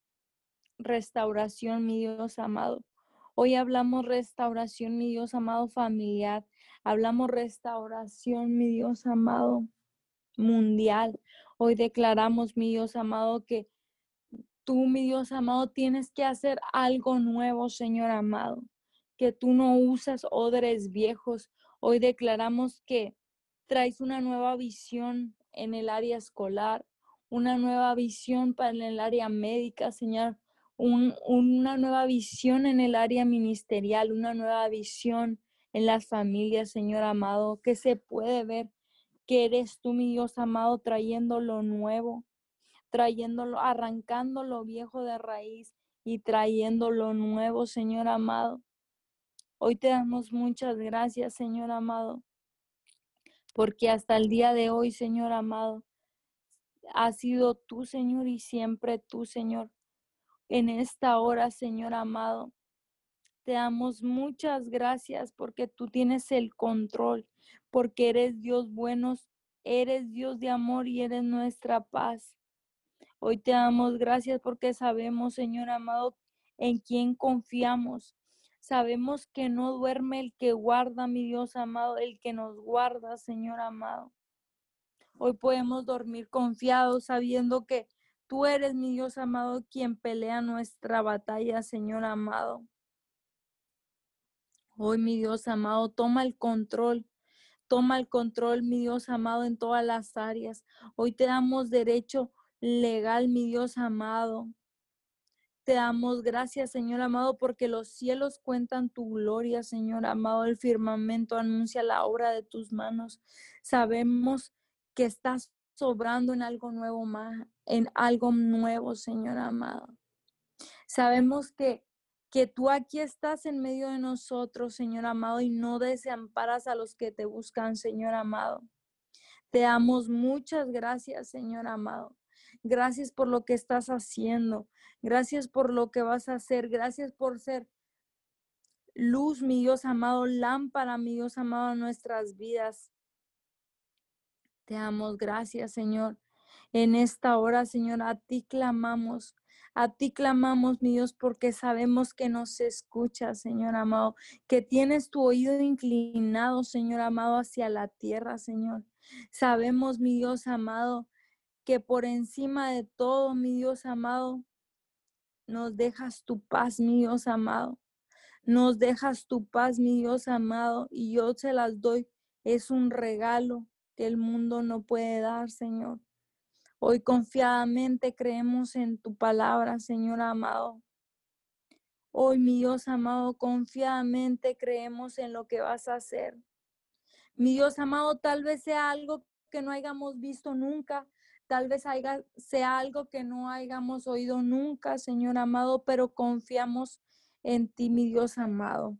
restauración, mi Dios amado. Hoy hablamos restauración, mi Dios amado, familiar. Hablamos restauración, mi Dios amado, mundial. Hoy declaramos, mi Dios amado, que tú, mi Dios amado, tienes que hacer algo nuevo, Señor amado, que tú no usas odres viejos. Hoy declaramos que traes una nueva visión en el área escolar, una nueva visión para el área médica, Señor, una nueva visión en el área ministerial, una nueva visión en las familias, Señor amado, que se puede ver que eres tú, mi Dios amado, trayendo lo nuevo, trayéndolo, arrancando lo viejo de raíz y trayendo lo nuevo, Señor amado. Hoy te damos muchas gracias, Señor amado, porque hasta el día de hoy, Señor amado, ha sido tú, Señor, y siempre tú, Señor. En esta hora, Señor amado, te damos muchas gracias porque tú tienes el control, porque eres Dios bueno, eres Dios de amor y eres nuestra paz. Hoy te damos gracias porque sabemos, Señor amado, en quién confiamos. Sabemos que no duerme el que guarda, mi Dios amado, el que nos guarda, Señor amado. Hoy podemos dormir confiados sabiendo que tú eres, mi Dios amado, quien pelea nuestra batalla, Señor amado. Hoy, mi Dios amado, toma el control Toma el control, mi Dios amado, en todas las áreas. Hoy te damos derecho legal, mi Dios amado. Te damos gracias, Señor amado, porque los cielos cuentan tu gloria, Señor amado. El firmamento anuncia la obra de tus manos. Sabemos que estás sobrando en algo nuevo más, en algo nuevo, Señor amado. Sabemos que que tú aquí estás en medio de nosotros, Señor amado, y no desamparas a los que te buscan, Señor amado. Te damos muchas gracias, Señor amado. Gracias por lo que estás haciendo. Gracias por lo que vas a hacer. Gracias por ser luz, mi Dios amado, lámpara, mi Dios amado, a nuestras vidas. Te damos gracias, Señor. En esta hora, Señor, a ti clamamos. A ti clamamos, mi Dios, porque sabemos que nos escuchas, Señor amado, que tienes tu oído inclinado, Señor amado, hacia la tierra, Señor. Sabemos, mi Dios amado, que por encima de todo, mi Dios amado, nos dejas tu paz, mi Dios amado. Nos dejas tu paz, mi Dios amado, y yo se las doy. Es un regalo el mundo no puede dar, Señor. Hoy confiadamente creemos en tu palabra, Señor amado. Hoy, mi Dios amado, confiadamente creemos en lo que vas a hacer. Mi Dios amado, tal vez sea algo que no hayamos visto nunca, tal vez sea algo que no hayamos oído nunca, Señor amado, pero confiamos en ti, mi Dios amado.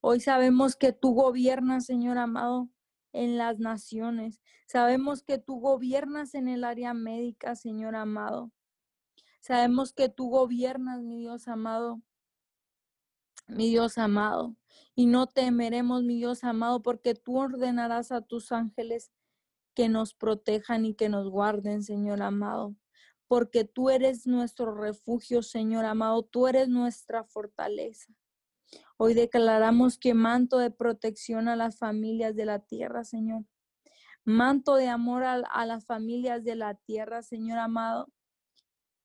Hoy sabemos que tú gobiernas, Señor amado, en las naciones. Sabemos que tú gobiernas en el área médica, Señor amado. Sabemos que tú gobiernas, mi Dios amado, mi Dios amado. Y no temeremos, mi Dios amado, porque tú ordenarás a tus ángeles que nos protejan y que nos guarden, Señor amado. Porque tú eres nuestro refugio, Señor amado. Tú eres nuestra fortaleza. Hoy declaramos que manto de protección a las familias de la tierra, Señor. Manto de amor a, las familias de la tierra, Señor amado.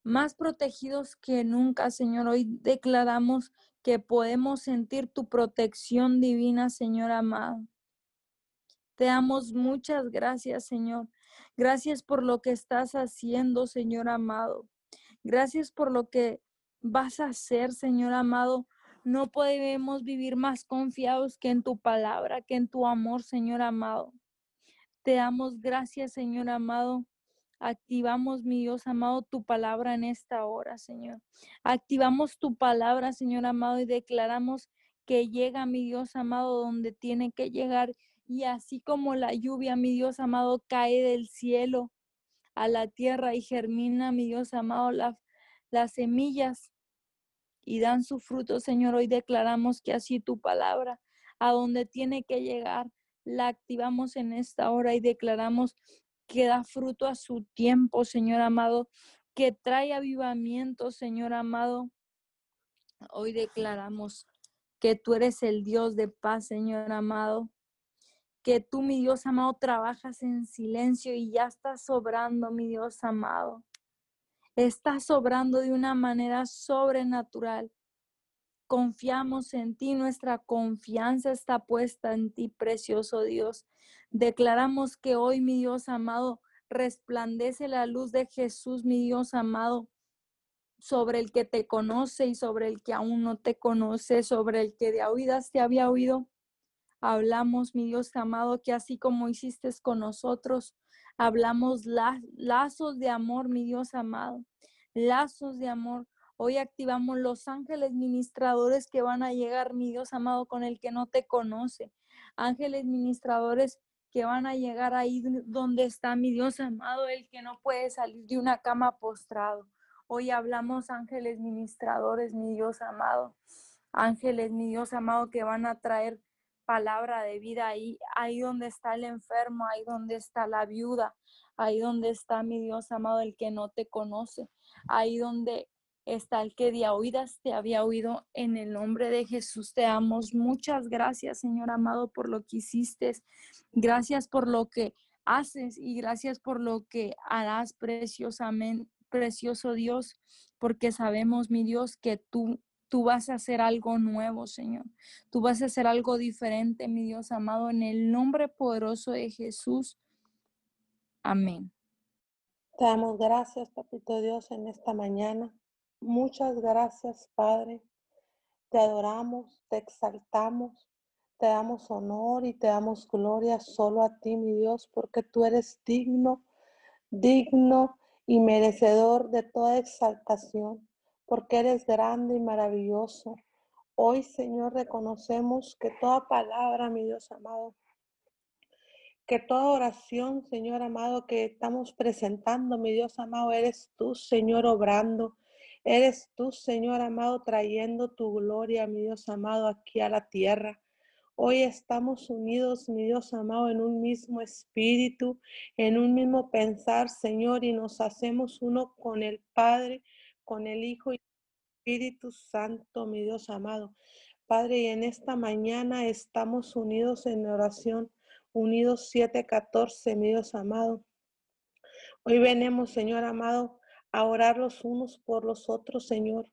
Más protegidos que nunca, Señor. Hoy declaramos que podemos sentir tu protección divina, Señor amado. Te damos muchas gracias, Señor. Gracias por lo que estás haciendo, Señor amado. Gracias por lo que vas a hacer, Señor amado. No podemos vivir más confiados que en tu palabra, que en tu amor, Señor amado. Te damos gracias, Señor amado. Activamos, mi Dios amado, tu palabra en esta hora, Señor. Activamos tu palabra, Señor amado, y declaramos que llega, mi Dios amado, donde tiene que llegar. Y así como la lluvia, mi Dios amado, cae del cielo a la tierra y germina, mi Dios amado, las semillas y dan su fruto, Señor. Hoy declaramos que así tu palabra, a donde tiene que llegar, la activamos en esta hora y declaramos que da fruto a su tiempo, Señor amado, que trae avivamiento, Señor amado. Hoy declaramos que tú eres el Dios de paz, Señor amado. Que tú, mi Dios amado, trabajas en silencio y ya estás sobrando, mi Dios amado está sobrando de una manera sobrenatural. Confiamos en ti, nuestra confianza está puesta en ti, precioso Dios. Declaramos que hoy, mi Dios amado, resplandece la luz de Jesús, mi Dios amado, sobre el que te conoce y sobre el que aún no te conoce, sobre el que de oídas te había oído. Hablamos, mi Dios amado, que así como hiciste con nosotros, hablamos lazos de amor, mi Dios amado, lazos de amor. Hoy activamos los ángeles ministradores que van a llegar, mi Dios amado, con el que no te conoce. Ángeles ministradores que van a llegar ahí donde está mi Dios amado, el que no puede salir de una cama postrado. Hoy hablamos ángeles ministradores, mi Dios amado. Ángeles, mi Dios amado, que van a traer palabra de vida ahí, ahí donde está el enfermo, ahí donde está la viuda, ahí donde está mi Dios amado, el que no te conoce, ahí donde está el que de oídas te había oído. En el nombre de Jesús te damos muchas gracias, Señor amado, por lo que hiciste. Gracias por lo que haces y gracias por lo que harás preciosamente precioso Dios, porque sabemos, mi Dios, que tú, tú vas a hacer algo nuevo, Señor. Tú vas a hacer algo diferente, mi Dios amado, en el nombre poderoso de Jesús. Amén. Te damos gracias, Papito Dios, en esta mañana. Muchas gracias, Padre. Te adoramos, te exaltamos, te damos honor y te damos gloria solo a ti, mi Dios, porque tú eres digno, digno y merecedor de toda exaltación, porque eres grande y maravilloso. Hoy, Señor, reconocemos que toda palabra, mi Dios amado, que toda oración, Señor amado, que estamos presentando, mi Dios amado, eres tú, Señor, obrando. Eres tú, Señor amado, trayendo tu gloria, mi Dios amado, aquí a la tierra. Hoy estamos unidos, mi Dios amado, en un mismo espíritu, en un mismo pensar, Señor, y nos hacemos uno con el Padre, con el Hijo y el Espíritu Santo, mi Dios amado. Padre, y en esta mañana estamos unidos en oración, unidos 714, mi Dios amado. Hoy venimos, Señor amado, a orar los unos por los otros, Señor.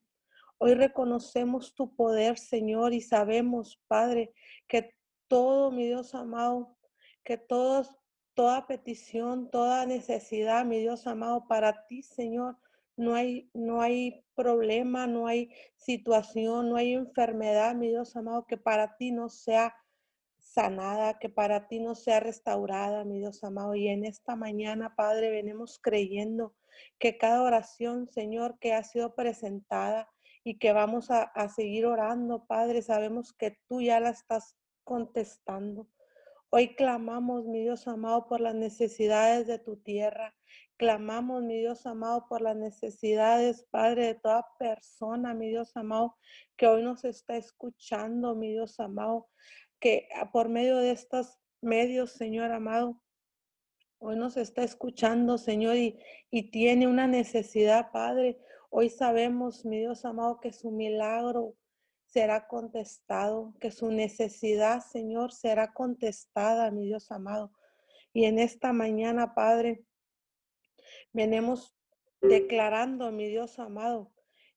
Hoy reconocemos tu poder, Señor, y sabemos, Padre, que todo, mi Dios amado, que todos, toda petición, toda necesidad, mi Dios amado, para ti, Señor, no hay, no hay problema, no hay situación, no hay enfermedad, mi Dios amado, que para ti no sea sanada, que para ti no sea restaurada, mi Dios amado. Y en esta mañana, Padre, venimos creyendo que cada oración, Señor, que ha sido presentada, y que vamos a, seguir orando, Padre. Sabemos que tú ya la estás contestando. Hoy clamamos, mi Dios amado, por las necesidades de tu tierra. Clamamos, mi Dios amado, por las necesidades, Padre, de toda persona, mi Dios amado, que hoy nos está escuchando, mi Dios amado, que por medio de estos medios, Señor amado, hoy nos está escuchando, Señor, y, y tiene una necesidad, Padre. Hoy sabemos, mi Dios amado, que su milagro será contestado, que su necesidad, Señor, será contestada, mi Dios amado. Y en esta mañana, Padre, venimos declarando, mi Dios amado,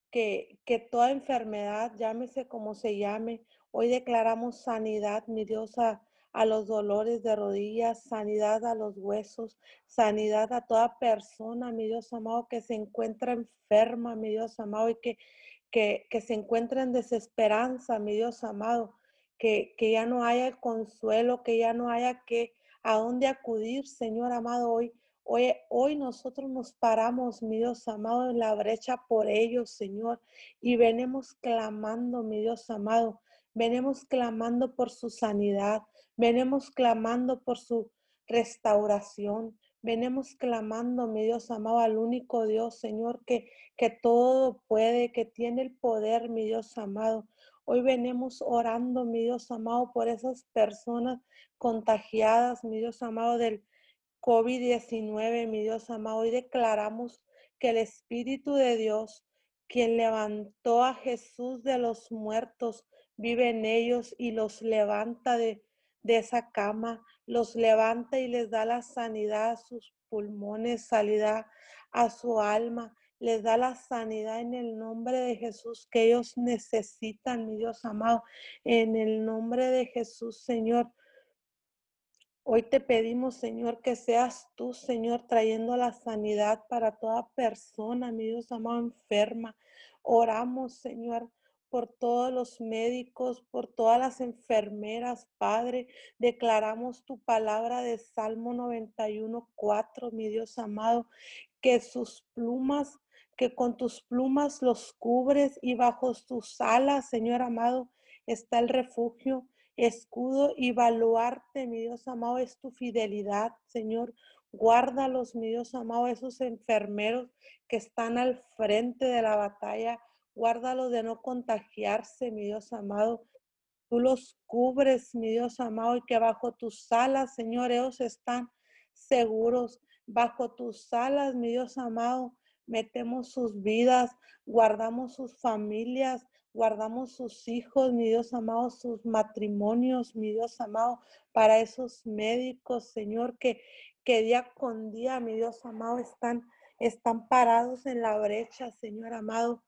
que, que toda enfermedad, llámese como se llame, hoy declaramos sanidad, mi Dios, a, a los dolores de rodillas, sanidad a los huesos, sanidad a toda persona, mi Dios amado, que se encuentra enferma, mi Dios amado, y que, que, que se encuentra en desesperanza, mi Dios amado, que, que ya no haya consuelo, que ya no haya que a dónde acudir, Señor amado, hoy. Hoy, hoy nosotros nos paramos, mi Dios amado, en la brecha por ellos, Señor, y venimos clamando, mi Dios amado, venimos clamando por su sanidad, Venimos clamando por su restauración. Venimos clamando, mi Dios amado, al único Dios, Señor, que, que todo puede, que tiene el poder, mi Dios amado. Hoy venimos orando, mi Dios amado, por esas personas contagiadas, mi Dios amado, del COVID-19, mi Dios amado. Hoy declaramos que el Espíritu de Dios, quien levantó a Jesús de los muertos, vive en ellos y los levanta de, de esa cama, los levanta y les da la sanidad a sus pulmones, sanidad a su alma, les da la sanidad en el nombre de Jesús que ellos necesitan, mi Dios amado, en el nombre de Jesús, Señor. Hoy te pedimos, Señor, que seas tú, Señor, trayendo la sanidad para toda persona, mi Dios amado, enferma. Oramos, Señor, por todos los médicos, por todas las enfermeras, Padre. Declaramos tu palabra de Salmo 91, 4, mi Dios amado, que sus plumas, que con tus plumas los cubres y bajo tus alas, Señor amado, está el refugio escudo y baluarte, mi Dios amado, es tu fidelidad, Señor. Guárdalos, mi Dios amado, esos enfermeros que están al frente de la batalla. Guárdalos de no contagiarse, mi Dios amado. Tú los cubres, mi Dios amado, y que bajo tus alas, Señor, ellos están seguros. Bajo tus alas, mi Dios amado, metemos sus vidas, guardamos sus familias, guardamos sus hijos, mi Dios amado, sus matrimonios, mi Dios amado, para esos médicos, Señor, que, que día con día, mi Dios amado, están, están parados en la brecha, Señor amado,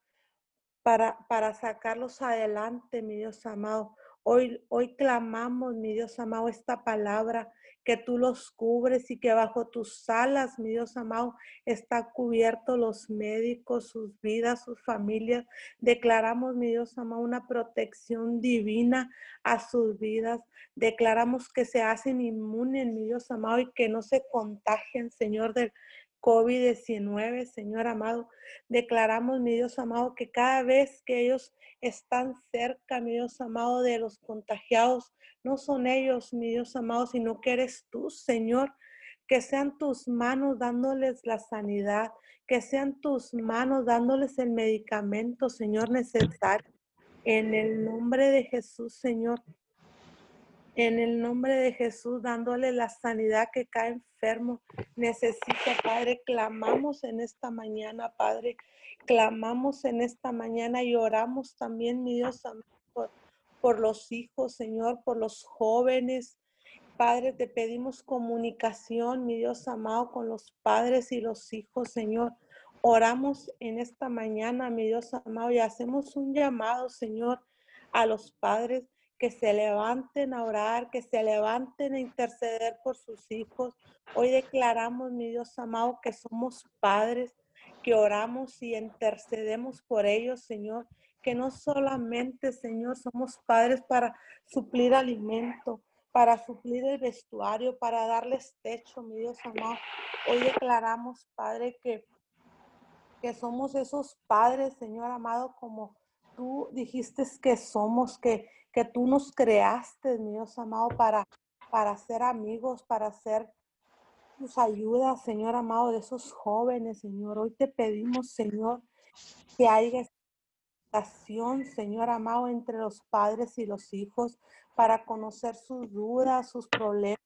para, para sacarlos adelante, mi Dios amado. Hoy, hoy clamamos, mi Dios amado, esta palabra que tú los cubres y que bajo tus alas, mi Dios amado, está cubierto los médicos, sus vidas, sus familias. Declaramos, mi Dios amado, una protección divina a sus vidas. Declaramos que se hacen inmunes, mi Dios amado, y que no se contagien, Señor, del COVID-19, Señor amado. Declaramos, mi Dios amado, que cada vez que ellos están cerca, mi Dios amado, de los contagiados, no son ellos, mi Dios amado, sino que eres tú, Señor. Que sean tus manos dándoles la sanidad, que sean tus manos dándoles el medicamento, Señor, necesario. En el nombre de Jesús, Señor. En el nombre de Jesús, dándole la sanidad que cae enfermo. Necesita, Padre, clamamos en esta mañana, Padre. Clamamos en esta mañana y oramos también, mi Dios, por, por los hijos, Señor, por los jóvenes. Padre, te pedimos comunicación, mi Dios amado, con los padres y los hijos, Señor. Oramos en esta mañana, mi Dios amado, y hacemos un llamado, Señor, a los padres que se levanten a orar, que se levanten a interceder por sus hijos. Hoy declaramos, mi Dios amado, que somos padres, que oramos y intercedemos por ellos, Señor. Que no solamente, Señor, somos padres para suplir alimento, para suplir el vestuario, para darles techo, mi Dios amado. Hoy declaramos, Padre, que, que somos esos padres, Señor amado, como tú dijiste que somos, que que tú nos creaste, mi Dios amado, para, para ser amigos, para ser tus ayudas, Señor amado, de esos jóvenes, Señor. Hoy te pedimos, Señor, que haya estación, Señor amado, entre los padres y los hijos para conocer sus dudas, sus problemas,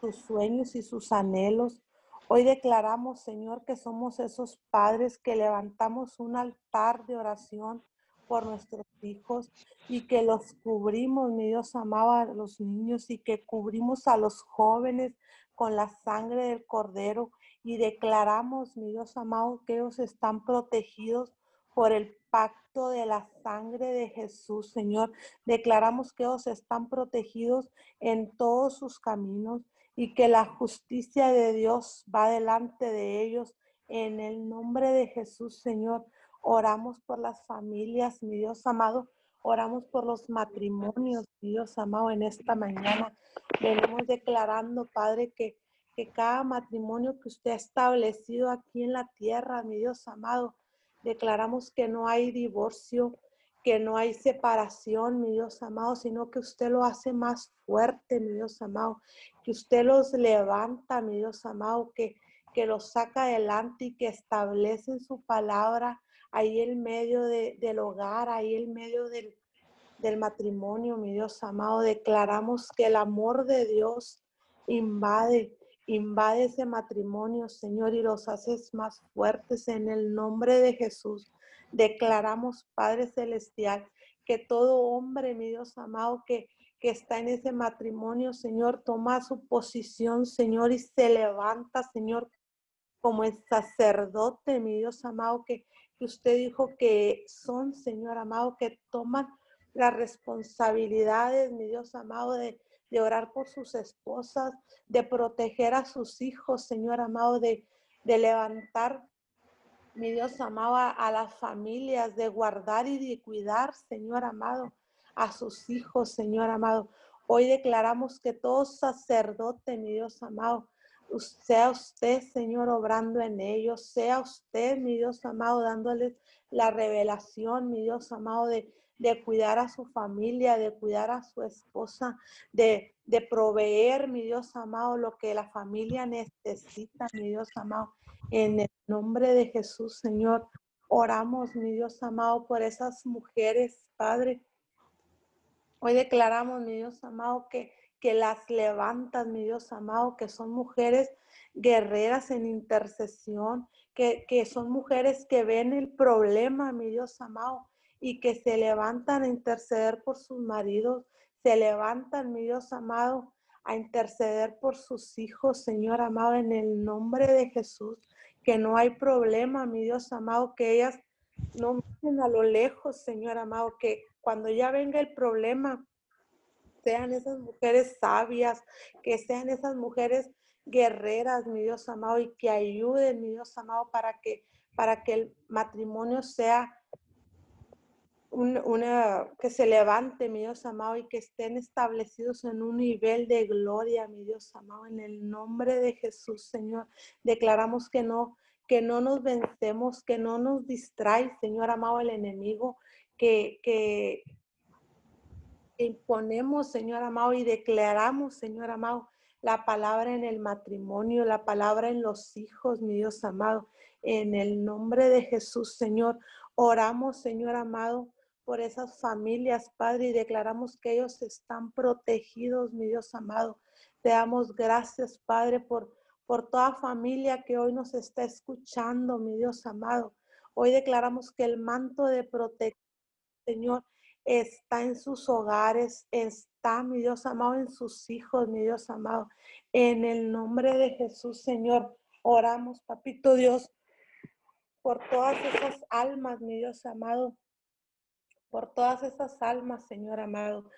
sus sueños y sus anhelos. Hoy declaramos, Señor, que somos esos padres que levantamos un altar de oración por nuestros hijos y que los cubrimos, mi Dios amaba a los niños y que cubrimos a los jóvenes con la sangre del cordero y declaramos, mi Dios amado, que ellos están protegidos por el pacto de la sangre de Jesús, Señor. Declaramos que ellos están protegidos en todos sus caminos y que la justicia de Dios va delante de ellos. En el nombre de Jesús, Señor, Oramos por las familias, mi Dios amado. Oramos por los matrimonios, mi Dios amado, en esta mañana. Venimos declarando, Padre, que, que cada matrimonio que usted ha establecido aquí en la tierra, mi Dios amado, declaramos que no hay divorcio, que no hay separación, mi Dios amado, sino que usted lo hace más fuerte, mi Dios amado, que usted los levanta, mi Dios amado, que, que los saca adelante y que establece su palabra ahí en medio del hogar, ahí en medio del, del matrimonio, mi Dios amado, declaramos que el amor de Dios invade, invade ese matrimonio, Señor, y los haces más fuertes en el nombre de Jesús. Declaramos, Padre Celestial, que todo hombre, mi Dios amado, que, que está en ese matrimonio, Señor, toma su posición, Señor, y se levanta, Señor, como el sacerdote, mi Dios amado, que, que usted dijo que son, Señor amado, que toman las responsabilidades, mi Dios amado, de, orar por sus esposas, de proteger a sus hijos, Señor amado, de, de levantar, mi Dios amado, a, las familias, de guardar y de cuidar, Señor amado, a sus hijos, Señor amado. Hoy declaramos que todo sacerdote, mi Dios amado, sea usted, Señor, obrando en ellos, sea usted, mi Dios amado, dándoles la revelación, mi Dios amado, de, de cuidar a su familia, de cuidar a su esposa, de, de proveer, mi Dios amado, lo que la familia necesita, mi Dios amado. En el nombre de Jesús, Señor, oramos, mi Dios amado, por esas mujeres, Padre. Hoy declaramos, mi Dios amado, que, que las levantas, mi Dios amado, que son mujeres guerreras en intercesión, que, que son mujeres que ven el problema, mi Dios amado, y que se levantan a interceder por sus maridos, se levantan, mi Dios amado, a interceder por sus hijos, Señor amado, en el nombre de Jesús, que no hay problema, mi Dios amado, que ellas no miren a lo lejos, Señor amado, que cuando ya venga el problema, sean esas mujeres sabias, que sean esas mujeres guerreras, mi Dios amado, y que ayuden, mi Dios amado, para que, para que el matrimonio sea una, que se levante, mi Dios amado, y que estén establecidos en un nivel de gloria, mi Dios amado, en el nombre de Jesús, Señor. Declaramos que no, que no nos vencemos, que no nos distrae, Señor amado, el enemigo, que, que imponemos, Señor amado, y declaramos, Señor amado, la palabra en el matrimonio, la palabra en los hijos, mi Dios amado, en el nombre de Jesús, Señor. Oramos, Señor amado, por esas familias, Padre, y declaramos que ellos están protegidos, mi Dios amado. Te damos gracias, Padre, por, por toda familia que hoy nos está escuchando, mi Dios amado. Hoy declaramos que el manto de protección, Señor, está en sus hogares, está, mi Dios amado, en sus hijos, mi Dios amado. En el nombre de Jesús, Señor, oramos, papito Dios, por todas esas almas, mi Dios amado, por todas esas almas, Señor amado,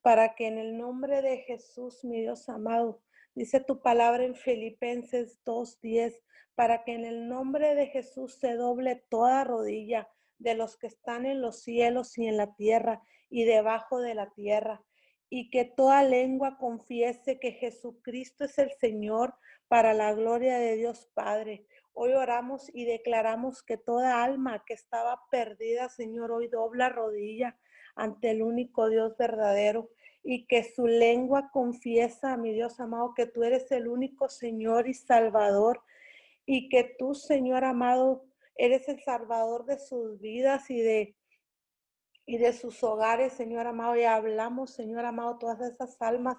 para que en el nombre de Jesús, mi Dios amado, dice tu palabra en Filipenses 2.10, para que en el nombre de Jesús se doble toda rodilla de los que están en los cielos y en la tierra y debajo de la tierra, y que toda lengua confiese que Jesucristo es el Señor para la gloria de Dios Padre. Hoy oramos y declaramos que toda alma que estaba perdida, Señor, hoy dobla rodilla ante el único Dios verdadero y que su lengua confiesa, mi Dios amado, que tú eres el único Señor y Salvador y que tú, Señor amado, eres el Salvador de sus vidas y de y de sus hogares, Señor amado, y hablamos, Señor amado, todas esas almas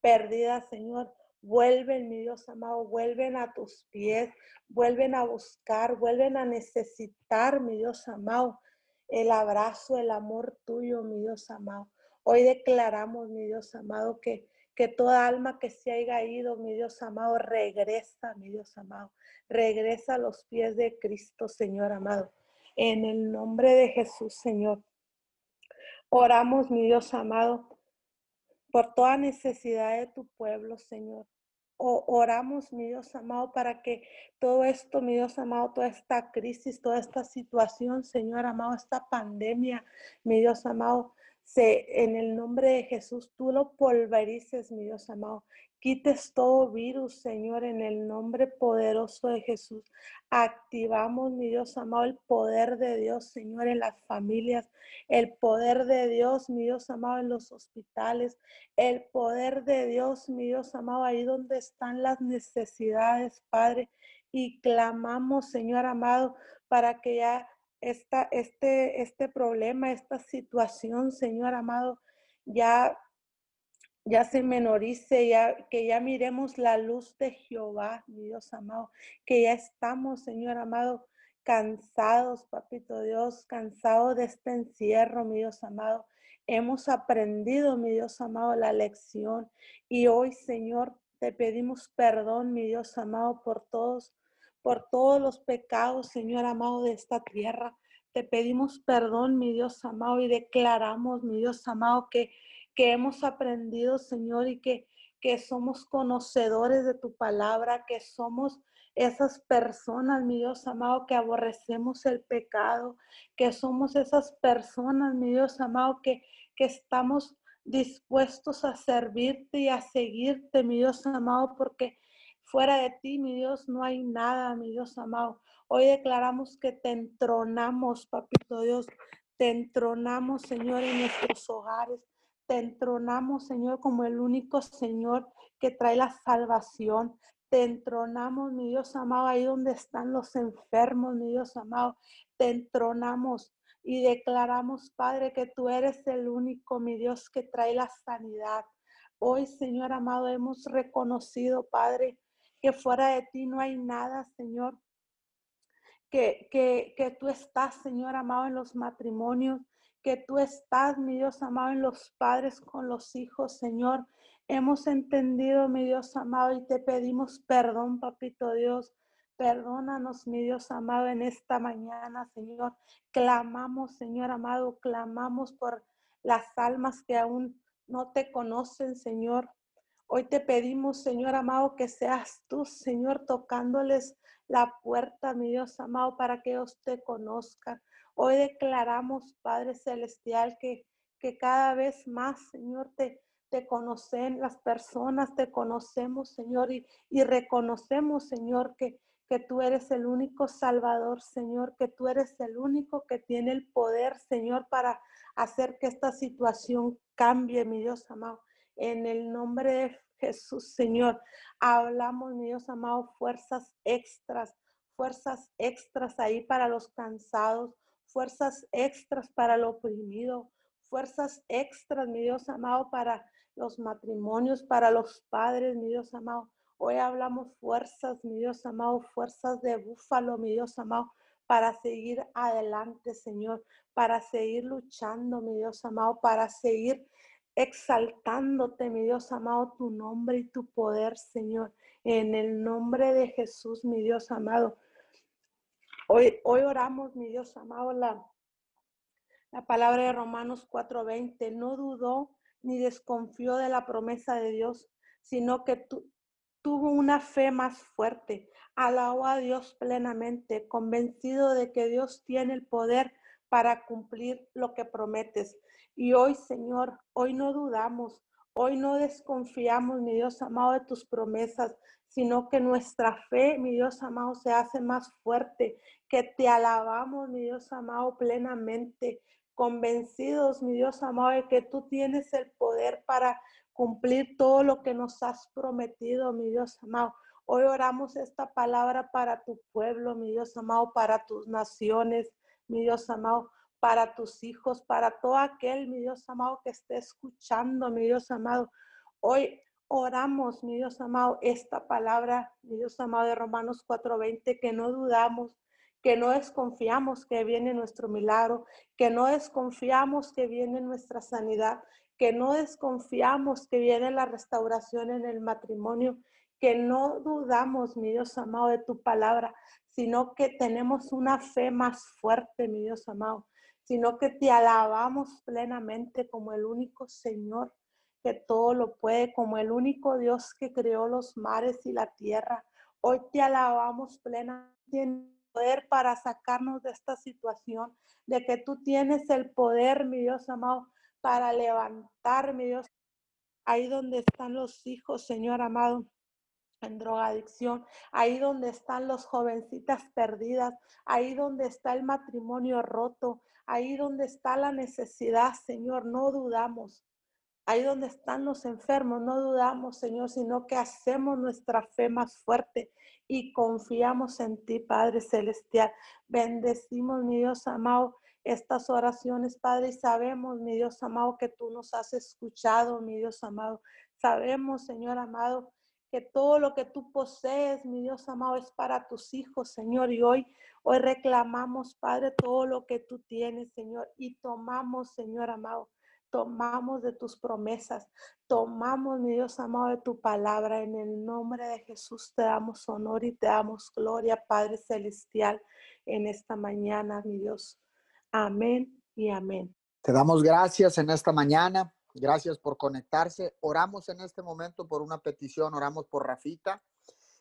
perdidas, Señor, vuelven, mi Dios amado, vuelven a tus pies, vuelven a buscar, vuelven a necesitar, mi Dios amado, el abrazo, el amor tuyo, mi Dios amado. Hoy declaramos, mi Dios amado, que, que toda alma que se haya ido, mi Dios amado, regresa, mi Dios amado, regresa a los pies de Cristo, Señor amado. En el nombre de Jesús, Señor. Oramos, mi Dios amado, por toda necesidad de tu pueblo, Señor oramos, mi Dios amado, para que todo esto, mi Dios amado, toda esta crisis, toda esta situación, Señor amado, esta pandemia, mi Dios amado, se, en el nombre de Jesús, tú lo pulverices, mi Dios amado. Quites todo virus, Señor, en el nombre poderoso de Jesús. Activamos, mi Dios amado, el poder de Dios, Señor, en las familias, el poder de Dios, mi Dios amado, en los hospitales, el poder de Dios, mi Dios amado, ahí donde están las necesidades, Padre. Y clamamos, Señor amado, para que ya esta, este, este problema, esta situación, Señor amado, ya ya se menorice, ya, que ya miremos la luz de Jehová, mi Dios amado, que ya estamos, Señor amado, cansados, papito Dios, cansados de este encierro, mi Dios amado. Hemos aprendido, mi Dios amado, la lección y hoy, Señor, te pedimos perdón, mi Dios amado, por todos, por todos los pecados, Señor amado, de esta tierra. Te pedimos perdón, mi Dios amado, y declaramos, mi Dios amado, que que hemos aprendido, Señor, y que, que somos conocedores de tu palabra, que somos esas personas, mi Dios amado, que aborrecemos el pecado, que somos esas personas, mi Dios amado, que, que estamos dispuestos a servirte y a seguirte, mi Dios amado, porque fuera de ti, mi Dios, no hay nada, mi Dios amado. Hoy declaramos que te entronamos, papito Dios, te entronamos, Señor, en nuestros hogares. Te entronamos, Señor, como el único Señor que trae la salvación. Te entronamos, mi Dios amado, ahí donde están los enfermos, mi Dios amado. Te entronamos y declaramos, Padre, que tú eres el único, mi Dios, que trae la sanidad. Hoy, Señor amado, hemos reconocido, Padre, que fuera de ti no hay nada, Señor. Que, que, que tú estás, Señor amado, en los matrimonios, que tú estás, mi Dios amado, en los padres con los hijos, Señor. Hemos entendido, mi Dios amado, y te pedimos perdón, papito Dios. Perdónanos, mi Dios amado, en esta mañana, Señor. Clamamos, Señor amado, clamamos por las almas que aún no te conocen, Señor. Hoy te pedimos, Señor amado, que seas tú, Señor, tocándoles la puerta, mi Dios amado, para que ellos te conozcan. Hoy declaramos, Padre Celestial, que, que cada vez más, Señor, te, te conocen las personas, te conocemos, Señor, y, y reconocemos, Señor, que, que tú eres el único Salvador, Señor, que tú eres el único que tiene el poder, Señor, para hacer que esta situación cambie, mi Dios amado. En el nombre de Jesús, Señor, hablamos, mi Dios amado, fuerzas extras, fuerzas extras ahí para los cansados, fuerzas extras para el oprimido, fuerzas extras, mi Dios amado, para los matrimonios, para los padres, mi Dios amado. Hoy hablamos fuerzas, mi Dios amado, fuerzas de búfalo, mi Dios amado, para seguir adelante, Señor, para seguir luchando, mi Dios amado, para seguir exaltándote, mi Dios amado, tu nombre y tu poder, Señor. En el nombre de Jesús, mi Dios amado. Hoy, hoy oramos, mi Dios amado, la, la palabra de Romanos 4:20. No dudó ni desconfió de la promesa de Dios, sino que tuvo una fe más fuerte. Alabó a Dios plenamente, convencido de que Dios tiene el poder para cumplir lo que prometes. Y hoy, Señor, hoy no dudamos, hoy no desconfiamos, mi Dios amado, de tus promesas, sino que nuestra fe, mi Dios amado, se hace más fuerte, que te alabamos, mi Dios amado, plenamente, convencidos, mi Dios amado, de que tú tienes el poder para cumplir todo lo que nos has prometido, mi Dios amado. Hoy oramos esta palabra para tu pueblo, mi Dios amado, para tus naciones, mi Dios amado para tus hijos, para todo aquel, mi Dios amado, que esté escuchando, mi Dios amado. Hoy oramos, mi Dios amado, esta palabra, mi Dios amado de Romanos 4:20, que no dudamos, que no desconfiamos que viene nuestro milagro, que no desconfiamos que viene nuestra sanidad, que no desconfiamos que viene la restauración en el matrimonio, que no dudamos, mi Dios amado, de tu palabra, sino que tenemos una fe más fuerte, mi Dios amado sino que te alabamos plenamente como el único Señor que todo lo puede, como el único Dios que creó los mares y la tierra. Hoy te alabamos plenamente en poder para sacarnos de esta situación, de que tú tienes el poder, mi Dios amado, para levantar, mi Dios, ahí donde están los hijos, Señor amado en drogadicción, ahí donde están los jovencitas perdidas, ahí donde está el matrimonio roto, ahí donde está la necesidad, Señor, no dudamos. Ahí donde están los enfermos, no dudamos, Señor, sino que hacemos nuestra fe más fuerte y confiamos en ti, Padre Celestial. Bendecimos, mi Dios amado, estas oraciones, Padre, y sabemos, mi Dios amado, que tú nos has escuchado, mi Dios amado. Sabemos, Señor amado, que todo lo que tú posees, mi Dios amado, es para tus hijos, Señor. Y hoy, hoy reclamamos, Padre, todo lo que tú tienes, Señor. Y tomamos, Señor amado, tomamos de tus promesas, tomamos, mi Dios amado, de tu palabra. En el nombre de Jesús te damos honor y te damos gloria, Padre Celestial, en esta mañana, mi Dios. Amén y amén. Te damos gracias en esta mañana Gracias por conectarse. Oramos en este momento por una petición, oramos por Rafita.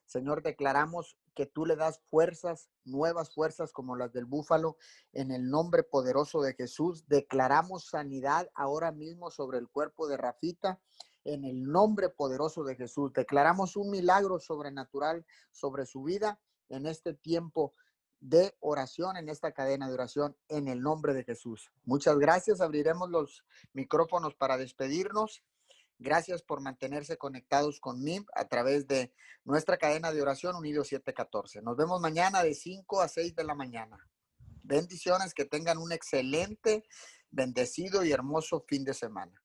Señor, declaramos que tú le das fuerzas, nuevas fuerzas como las del búfalo, en el nombre poderoso de Jesús. Declaramos sanidad ahora mismo sobre el cuerpo de Rafita, en el nombre poderoso de Jesús. Declaramos un milagro sobrenatural sobre su vida en este tiempo de oración, en esta cadena de oración, en el nombre de Jesús. Muchas gracias. Abriremos los micrófonos para despedirnos. Gracias por mantenerse conectados con MIM a través de nuestra cadena de oración Unido 714. Nos vemos mañana de 5 a 6 de la mañana. Bendiciones, que tengan un excelente, bendecido y hermoso fin de semana.